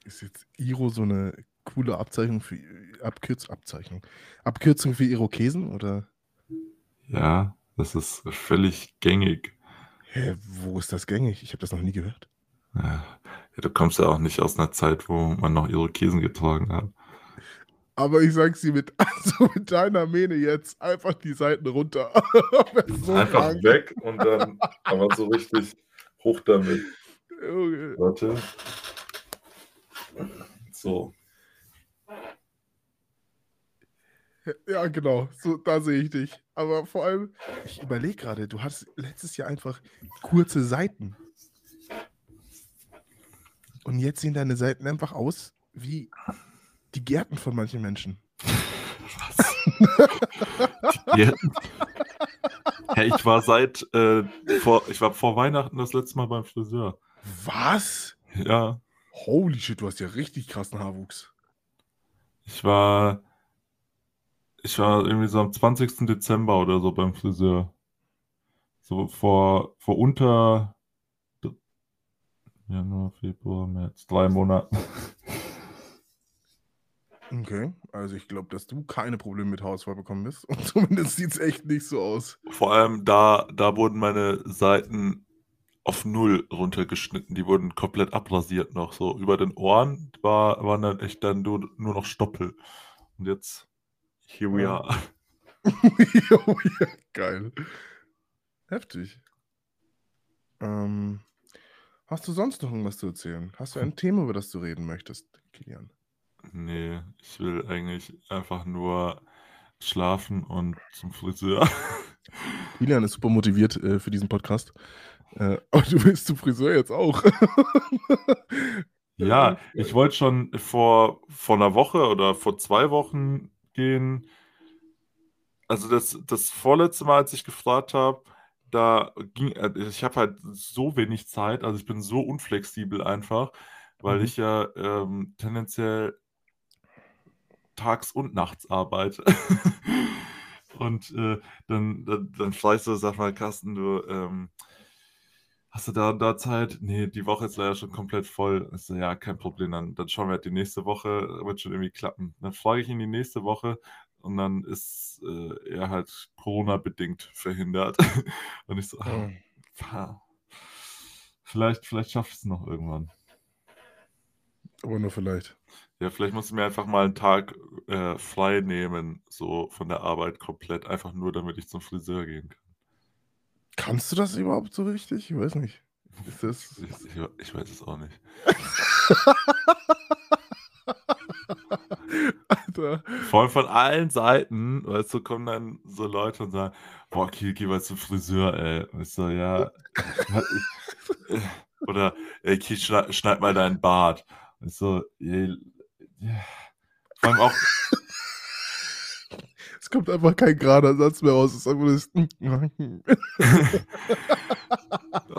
Ist jetzt Iro so 'ne coole Abzeichnung für Abkürz Abzeichnung Abkürzung für Irokesen, oder? Ja, das ist völlig gängig. Hä, wo ist das gängig? Ich habe das noch nie gehört. Ja. Du kommst ja auch nicht aus 'ner Zeit, wo man noch Irokesen getragen hat. Aber ich sage es dir mit also, mit deiner Mähne jetzt einfach die Seiten runter. So Einfach krank. weg und dann aber so richtig hoch damit. Junge. Warte. So. Ja, genau, so da sehe ich dich. Aber vor allem, ich überlege grade, du hattest letztes Jahr einfach kurze Seiten. Und jetzt sehen deine Seiten einfach aus wie die Gärten von manchen Menschen. Was? Die Gärten? Hä, ich war seit, äh, vor ich war vor Weihnachten das letzte Mal beim Friseur. Was? Ja. Holy shit, du hast ja richtig krassen Haarwuchs. Ich war ich war irgendwie so am 20. Dezember oder so beim Friseur. So vor vor unter Januar, Februar, März, 3 Monaten. Okay, also, ich glaube, dass du keine Probleme mit Haarausfall bekommen wirst und zumindest sieht's echt nicht so aus. Vor allem da da wurden meine Seiten auf null runtergeschnitten. Die wurden komplett abrasiert noch. So über den Ohren war, waren dann echt dann nur, nur noch Stoppel. Und jetzt, here we are. oh, ja, geil. Heftig. Ähm, hast du sonst noch irgendwas zu erzählen? Hast du ein Thema, über das du reden möchtest, Kilian? Nee, ich will eigentlich einfach nur schlafen und zum Friseur. Kilian ist super motiviert äh, für diesen Podcast. Äh, aber du willst zum Friseur jetzt auch. Ja, ich wollte schon vor, vor einer Woche oder vor zwei Wochen gehen. Also das, das vorletzte Mal, als ich gefragt habe, da ging, äh, ich habe halt so wenig Zeit, also ich bin so unflexibel einfach, weil Mhm. ich ja ähm, tendenziell tags und nachts arbeite. Und äh, dann, dann, dann ich so, sag mal, Carsten, du, ähm, hast du da und da Zeit? Nee, die Woche ist leider schon komplett voll. Ich so, ja, kein Problem, dann, dann schauen wir halt die nächste Woche, wird schon irgendwie klappen. Dann frage ich ihn die nächste Woche und dann ist äh, er halt Corona-bedingt verhindert. Und ich so, ah, Oh. pah. vielleicht, vielleicht schaffe ich es noch irgendwann. Aber nur vielleicht. Ja, vielleicht muss ich mir einfach mal einen Tag äh, frei nehmen, so von der Arbeit komplett, einfach nur, damit ich zum Friseur gehen kann. Kannst du das überhaupt so richtig? Ich weiß nicht. Ist das. Ich, ich, ich weiß es auch nicht. Alter. Vor allem von allen Seiten, weißt du, kommen dann so Leute und sagen, boah, Kiel, geh mal zum Friseur, ey. Und ich so, ja. Oder, ey, Kiel, schneid, schneid mal deinen Bart. Und ich so, ja. Vor allem auch, Kommt einfach kein gerader Satz mehr raus. Es ist einfach das.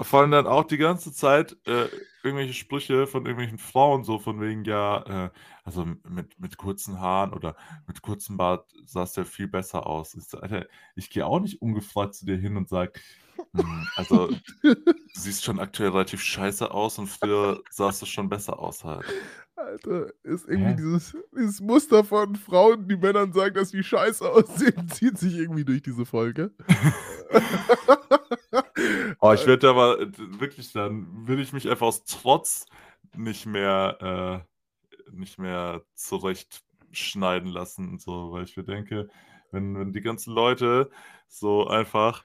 vor allem dann auch die ganze Zeit äh, irgendwelche Sprüche von irgendwelchen Frauen, so von wegen, ja, äh, also mit, mit kurzen Haaren oder mit kurzem Bart sahst du ja viel besser aus. Ich ich gehe auch nicht ungefragt zu dir hin und sag, hm, also du siehst schon aktuell relativ scheiße aus und früher sahst du schon besser aus halt. Alter, ist irgendwie dieses, dieses Muster von Frauen, die Männern sagen, dass sie scheiße aussehen, zieht sich irgendwie durch diese Folge. Oh, ich werde aber wirklich, dann will ich mich einfach aus Trotz nicht mehr, äh, nicht mehr zurechtschneiden lassen und so, weil ich mir denke, wenn, wenn die ganzen Leute so einfach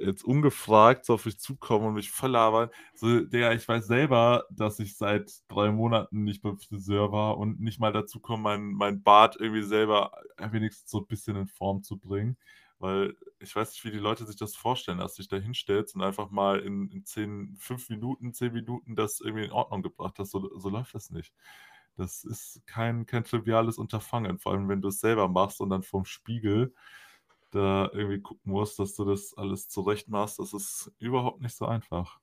jetzt ungefragt so auf mich zukommen und mich voll labern, so, Digga, ich weiß selber, dass ich seit drei Monaten nicht beim Friseur war und nicht mal dazu komme, mein, mein Bart irgendwie selber wenigstens so ein bisschen in Form zu bringen. Weil ich weiß nicht, wie die Leute sich das vorstellen, dass du dich da hinstellst und einfach mal in, in 10, 5 Minuten, 10 Minuten das irgendwie in Ordnung gebracht hast. So, so läuft das nicht. Das ist kein, kein triviales Unterfangen, vor allem wenn du es selber machst und dann vorm Spiegel da irgendwie gucken musst, dass du das alles zurecht machst. Das ist überhaupt nicht so einfach.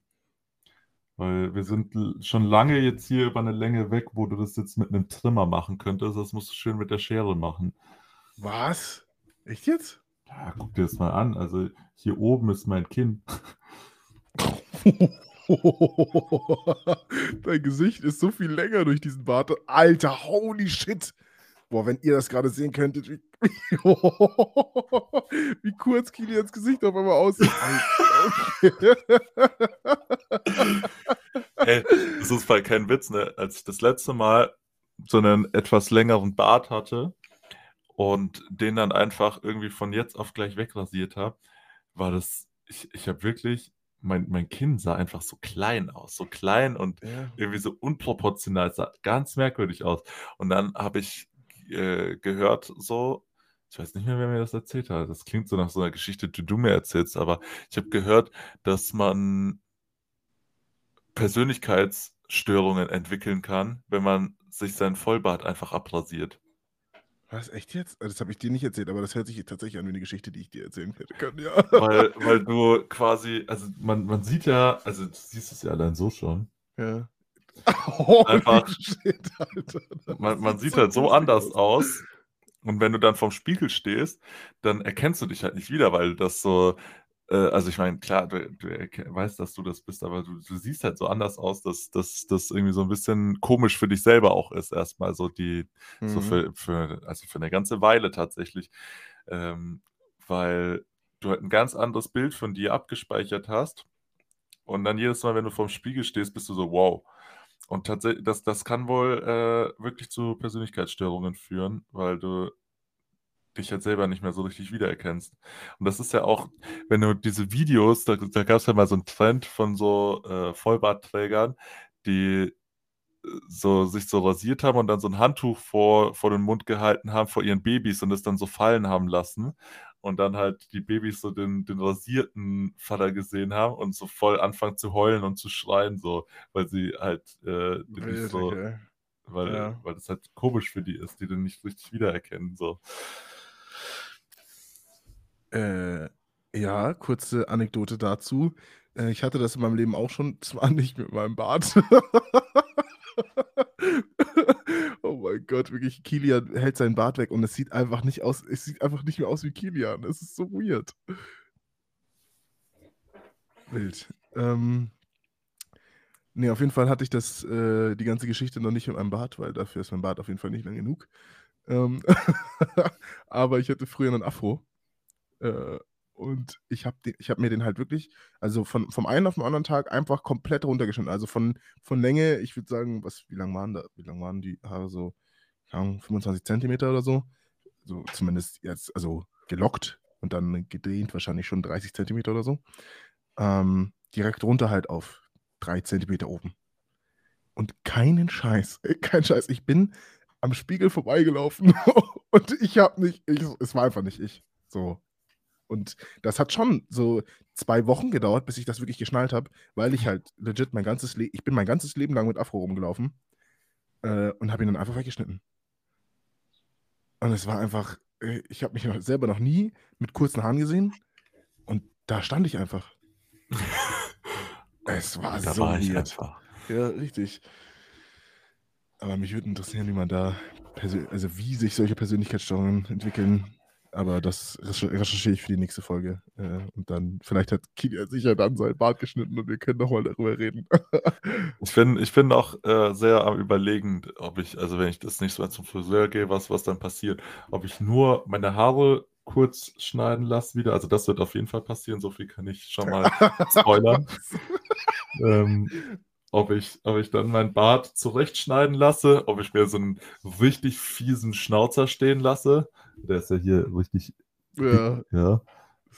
Weil wir sind schon lange jetzt hier über eine Länge weg, wo du das jetzt mit einem Trimmer machen könntest. Das musst du schön mit der Schere machen. Was? Echt jetzt? Ja, guck dir das mal an. Also hier oben ist mein Kinn. Dein Gesicht ist so viel länger durch diesen Bart. Alter, holy shit. Boah, wenn ihr das gerade sehen könntet, wie, wie kurz Kilians Gesicht auf einmal aussieht. Ey, das ist voll kein Witz, ne? Als ich das letzte Mal so einen etwas längeren Bart hatte und den dann einfach irgendwie von jetzt auf gleich wegrasiert habe, war das, ich, ich habe wirklich, mein, mein Kinn sah einfach so klein aus, so klein und Ja. irgendwie so unproportional, sah ganz merkwürdig aus. Und dann habe ich äh, gehört, so, ich weiß nicht mehr, wer mir das erzählt hat. Das klingt so nach so einer Geschichte, die du mir erzählst, aber ich habe gehört, dass man Persönlichkeitsstörungen entwickeln kann, wenn man sich seinen Vollbart einfach abrasiert. Was, echt jetzt? Das habe ich dir nicht erzählt, aber das hört sich tatsächlich an wie eine Geschichte, die ich dir erzählen hätte können, ja. Weil, weil du quasi, also man, man sieht ja, also du siehst es ja allein so schon. ja. Holy Einfach- shit, Man, man sieht so halt so anders aus. Und wenn du dann vorm Spiegel stehst, dann erkennst du dich halt nicht wieder, weil das so, äh, also ich meine, klar, du, du weißt, dass du das bist, aber du, du siehst halt so anders aus, dass das irgendwie so ein bisschen komisch für dich selber auch ist, erstmal so die, so Mhm. für, für, also für eine ganze Weile tatsächlich, ähm, weil du halt ein ganz anderes Bild von dir abgespeichert hast Und dann jedes Mal, wenn du vorm Spiegel stehst, bist du so, wow. Und tatsächlich, das, das kann wohl äh, wirklich zu Persönlichkeitsstörungen führen, weil du dich jetzt selber nicht mehr so richtig wiedererkennst. Und das ist ja auch, wenn du diese Videos, da, da gab es ja mal so einen Trend von so äh, Vollbartträgern, die so sich so rasiert haben und dann so ein Handtuch vor, vor den Mund gehalten haben vor ihren Babys und es dann so fallen haben lassen. Und dann halt die Babys so den, den rasierten Vater gesehen haben und so voll anfangen zu heulen und zu schreien, so, weil sie halt äh, nicht so, okay. weil, Ja. weil das halt komisch für die ist, die den nicht richtig wiedererkennen. So. Äh, ja, kurze Anekdote dazu. Äh, ich hatte das in meinem Leben auch schon, zwar nicht mit meinem Bart. mein Gott, wirklich, Kilian hält seinen Bart weg und es sieht einfach nicht aus, es sieht einfach nicht mehr aus wie Kilian. Es ist so weird. Wild. Ähm, nee, auf jeden Fall hatte ich das, äh, die ganze Geschichte noch nicht mit meinem Bart, weil dafür ist mein Bart auf jeden Fall nicht lang genug. Ähm, aber ich hatte früher einen Afro. Äh, und ich habe hab mir den halt wirklich, also von, vom einen auf den anderen Tag einfach komplett runtergeschnitten. Also von, von Länge, ich würde sagen, was, wie lang waren da, wie lang waren die Haare so? Keine Ahnung, 25 Zentimeter oder so. So zumindest jetzt, also gelockt und dann gedreht, wahrscheinlich schon 30 Zentimeter oder so. Ähm, direkt runter halt auf 3 Zentimeter oben. Und keinen Scheiß, äh, kein Scheiß. Ich bin am Spiegel vorbeigelaufen und ich habe nicht, ich, es war einfach nicht ich. So. Und das hat schon so zwei Wochen gedauert, bis ich das wirklich geschnallt habe, weil ich halt legit mein ganzes Leben, ich bin mein ganzes Leben lang mit Afro rumgelaufen äh, und habe ihn dann einfach weggeschnitten. Und es war einfach, äh, ich habe mich noch, selber noch nie mit kurzen Haaren gesehen und da stand ich einfach. Es war da so war ich einfach. Ja, richtig. Aber mich würde interessieren, wie man da, also wie sich solche Persönlichkeitsstörungen entwickeln. Aber das recher- recherchiere ich für die nächste Folge. Äh, und dann, vielleicht hat Kilian sicher dann sein Bart geschnitten und wir können nochmal darüber reden. Ich bin, ich bin auch äh, sehr am Überlegen, ob ich, also wenn ich das nächste Mal zum Friseur gehe, was, was dann passiert. Ob ich nur meine Haare kurz schneiden lasse wieder. Also das wird auf jeden Fall passieren, so viel kann ich schon mal spoilern. ähm, ob, ich, ob ich dann meinen Bart zurechtschneiden lasse, ob ich mir so einen richtig fiesen Schnauzer stehen lasse. Der ist ja hier richtig, ja, ja.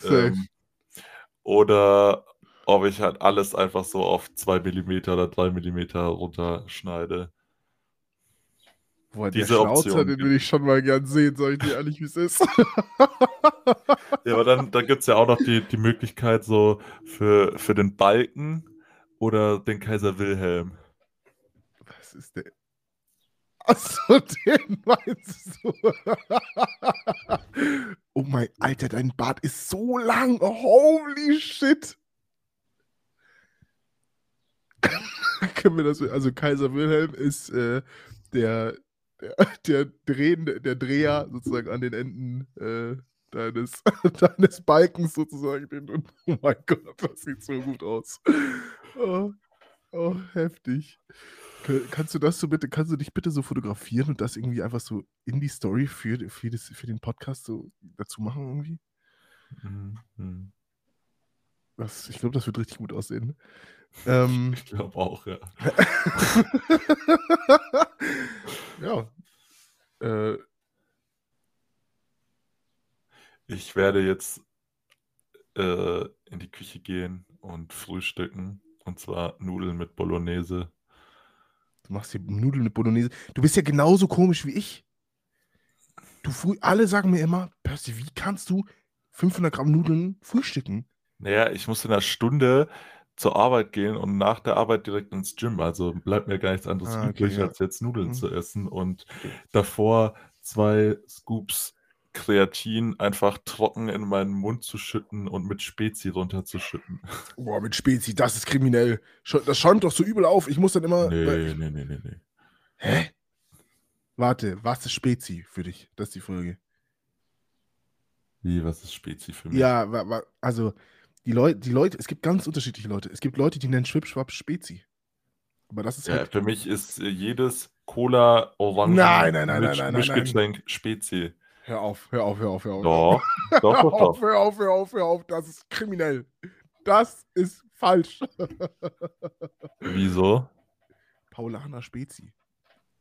Ähm, oder ob ich halt alles einfach so auf 2 mm oder 3 mm runterschneide. Boah, der diese Schnauzer, Option den will ich schon mal gern sehen, sag ich dir ehrlich, wie es ist. Ja, aber dann, dann gibt es ja auch noch die, die Möglichkeit so für, für den Balken oder den Kaiser Wilhelm. Was ist der? Achso, den meinst du? oh mein, Alter, dein Bart ist so lang. Holy shit. Können wir das, also Kaiser Wilhelm ist äh, der, der, der drehende, der Dreher sozusagen an den Enden äh, deines, deines Balkens sozusagen. Oh mein Gott, das sieht so gut aus. Oh, oh heftig. Kannst du das so bitte, kannst du dich bitte so fotografieren und das irgendwie einfach so in die Story für, für, das, für den Podcast so dazu machen irgendwie? Mhm. Das, ich glaube, das wird richtig gut aussehen. Ähm, Ich glaube auch, ja. ja. Äh, Ich werde jetzt äh, in die Küche gehen und frühstücken. Und zwar Nudeln mit Bolognese. du machst hier Nudeln mit Bolognese. Du bist ja genauso komisch wie ich. Du früh, alle sagen mir immer, Percy, wie kannst du 500 Gramm Nudeln frühstücken? Naja, ich muss in einer Stunde zur Arbeit gehen und nach der Arbeit direkt ins Gym. Also bleibt mir gar nichts anderes Ah, okay, übrig, ja. als jetzt Nudeln Mhm. zu essen und davor zwei Scoops Kreatin einfach trocken in meinen Mund zu schütten und mit Spezi runterzuschütten. Boah, mit Spezi, das ist kriminell. Das schäumt doch so übel auf. Ich muss dann immer. Nee, nee, nee, nee, nee. Hä? Warte, was ist Spezi für dich? Das ist die Frage. Wie, was ist Spezi für mich? Ja, also die Leute, die Leute, es gibt ganz unterschiedliche Leute. Es gibt Leute, die nennen Schwipschwapp Spezi. Aber das ist Ja, halt. für mich ist äh, jedes Cola Orange Nein, nein, nein, nein, nein, nein, Mischgetränk Spezi. Hör auf, hör auf, hör auf, hör auf. Doch, doch, Hör doch, auf, doch. hör auf, hör auf, hör auf. Das ist kriminell. Das ist Falsch. Wieso? Paulaner Spezi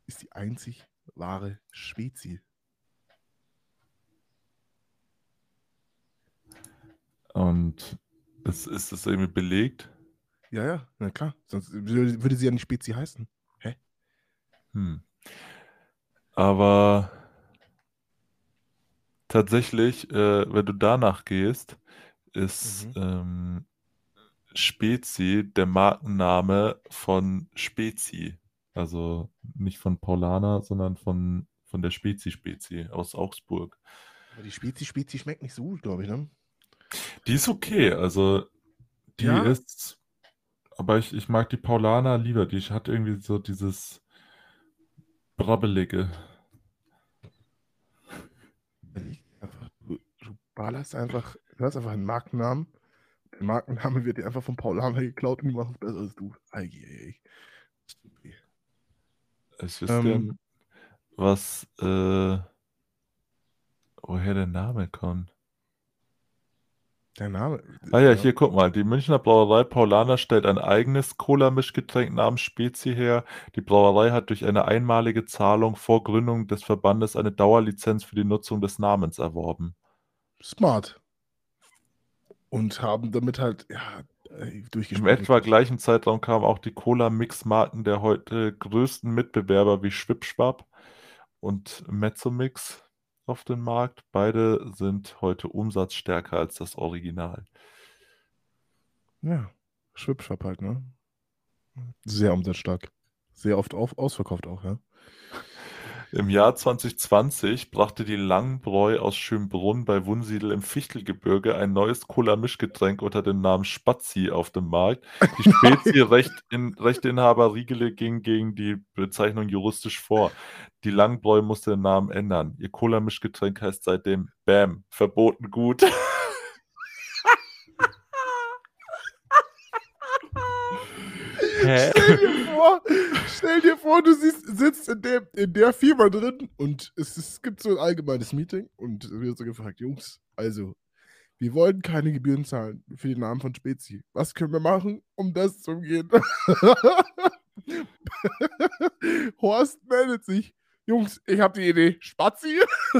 ist die einzig wahre Spezi. Und ist, ist das irgendwie belegt? Ja, ja, na klar. Sonst würde, würde sie ja nicht Spezi heißen. Hä? Hm. Aber tatsächlich, äh, wenn du danach gehst, ist Mhm. ähm, Spezi der Markenname von Spezi. Also nicht von Paulaner, sondern von, von der Spezi Spezi aus Augsburg. Aber die Spezi Spezi schmeckt nicht so gut, glaube ich, ne? Die ist okay, also die Ja? ist, aber ich, ich mag die Paulaner lieber. Die hat irgendwie so dieses Brabbelige. Überleg einfach, Du, du ballerst einfach, du hast einfach einen Markennamen. Der Markenname wird dir einfach von Paulaner geklaut und die machen es besser als du. Stupid. Ich wüsste Ähm, was, äh, woher der Name kommt. Der Name. Ah ja, ja. hier, guck mal. Die Münchner Brauerei Paulaner stellt ein eigenes Cola-Mischgetränk namens Spezi her. Die Brauerei hat durch eine einmalige Zahlung vor Gründung des Verbandes eine Dauerlizenz für die Nutzung des Namens erworben. Smart. Und haben damit halt, ja, Im durchgespielt. etwa gleichen Zeitraum kamen auch die Cola-Mix-Marken der heute größten Mitbewerber wie Schwipschwap und Mezzomix auf den Markt. Beide sind heute umsatzstärker als das Original. Ja, Schwipschwapp halt, ne? Sehr umsatzstark. Sehr oft auf, ausverkauft auch, ja. Im Jahr 2020 brachte die Langbräu aus Schönbrunn bei Wunsiedel im Fichtelgebirge ein neues Cola-Mischgetränk unter dem Namen Spazi auf den Markt. Die Spezi-Recht in, Rechteinhaber Riegele ging gegen die Bezeichnung juristisch vor. Die Langbräu musste den Namen ändern. Ihr Cola-Mischgetränk heißt seitdem Bam, verboten gut. Hä? Stell dir vor, stell dir vor, du siehst, sitzt in, dem, in der Firma drin und es, es gibt so ein allgemeines Meeting und wird so gefragt, Jungs, also, wir wollen keine Gebühren zahlen für den Namen von Spezi. Was können wir machen, um das zu umgehen? Horst meldet sich. Jungs, ich habe die Idee. Spazi?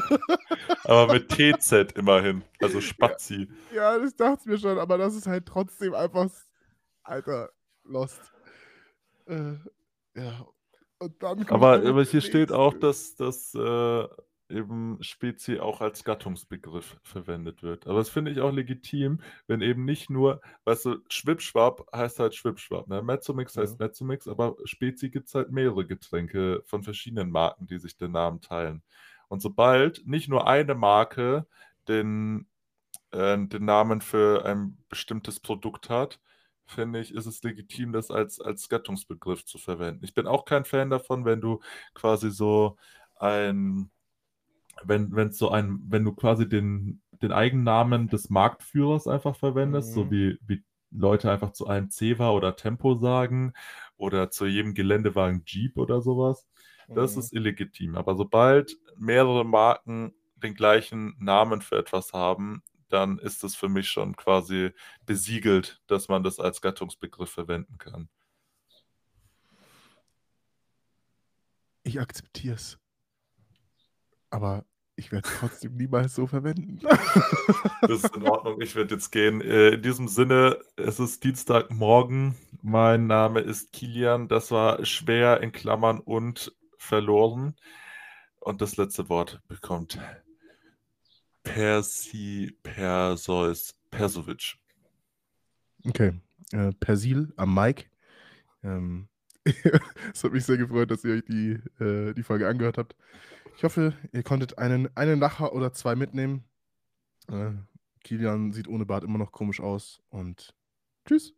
Aber mit TZ immerhin. Also Spazi. ja, das dachte ich mir schon, aber das ist halt trotzdem einfach, Alter, lost. Äh, ja. Aber, aber hier steht auch, dass, dass äh, eben Spezi auch als Gattungsbegriff verwendet wird. Aber das finde ich auch legitim, wenn eben nicht nur, weißt du, Schwipschwap heißt halt Schwipschwap, ne? Mezzomix heißt Ja. Mezzomix, aber Spezi gibt es halt mehrere Getränke von verschiedenen Marken, die sich den Namen teilen. Und sobald nicht nur eine Marke den, äh, den Namen für ein bestimmtes Produkt hat, finde ich, ist es legitim, das als, als Gattungsbegriff zu verwenden. Ich bin auch kein Fan davon, wenn du quasi so ein, wenn, wenn so ein, wenn du quasi den, den Eigennamen des Marktführers einfach verwendest, so Mhm. wie, wie Leute einfach zu einem Ceva oder Tempo sagen oder zu jedem Geländewagen Jeep oder sowas. Das Mhm. ist illegitim. Aber sobald mehrere Marken den gleichen Namen für etwas haben, dann ist es für mich schon quasi besiegelt, dass man das als Gattungsbegriff verwenden kann. Ich akzeptiere es. Aber ich werde es trotzdem niemals so verwenden. Das ist in Ordnung, ich werde jetzt gehen. Äh, In diesem Sinne, es ist Dienstagmorgen. Mein Name ist Kilian. Das war schwer in Klammern und verloren. Und das letzte Wort bekommt Persi Perseus Persovic. Okay. Äh, Persil am Mic. Ähm, es hat mich sehr gefreut, dass ihr euch die, äh, die Folge angehört habt. Ich hoffe, ihr konntet einen, einen Lacher oder zwei mitnehmen. Äh, Kilian sieht ohne Bart immer noch komisch aus. Und tschüss.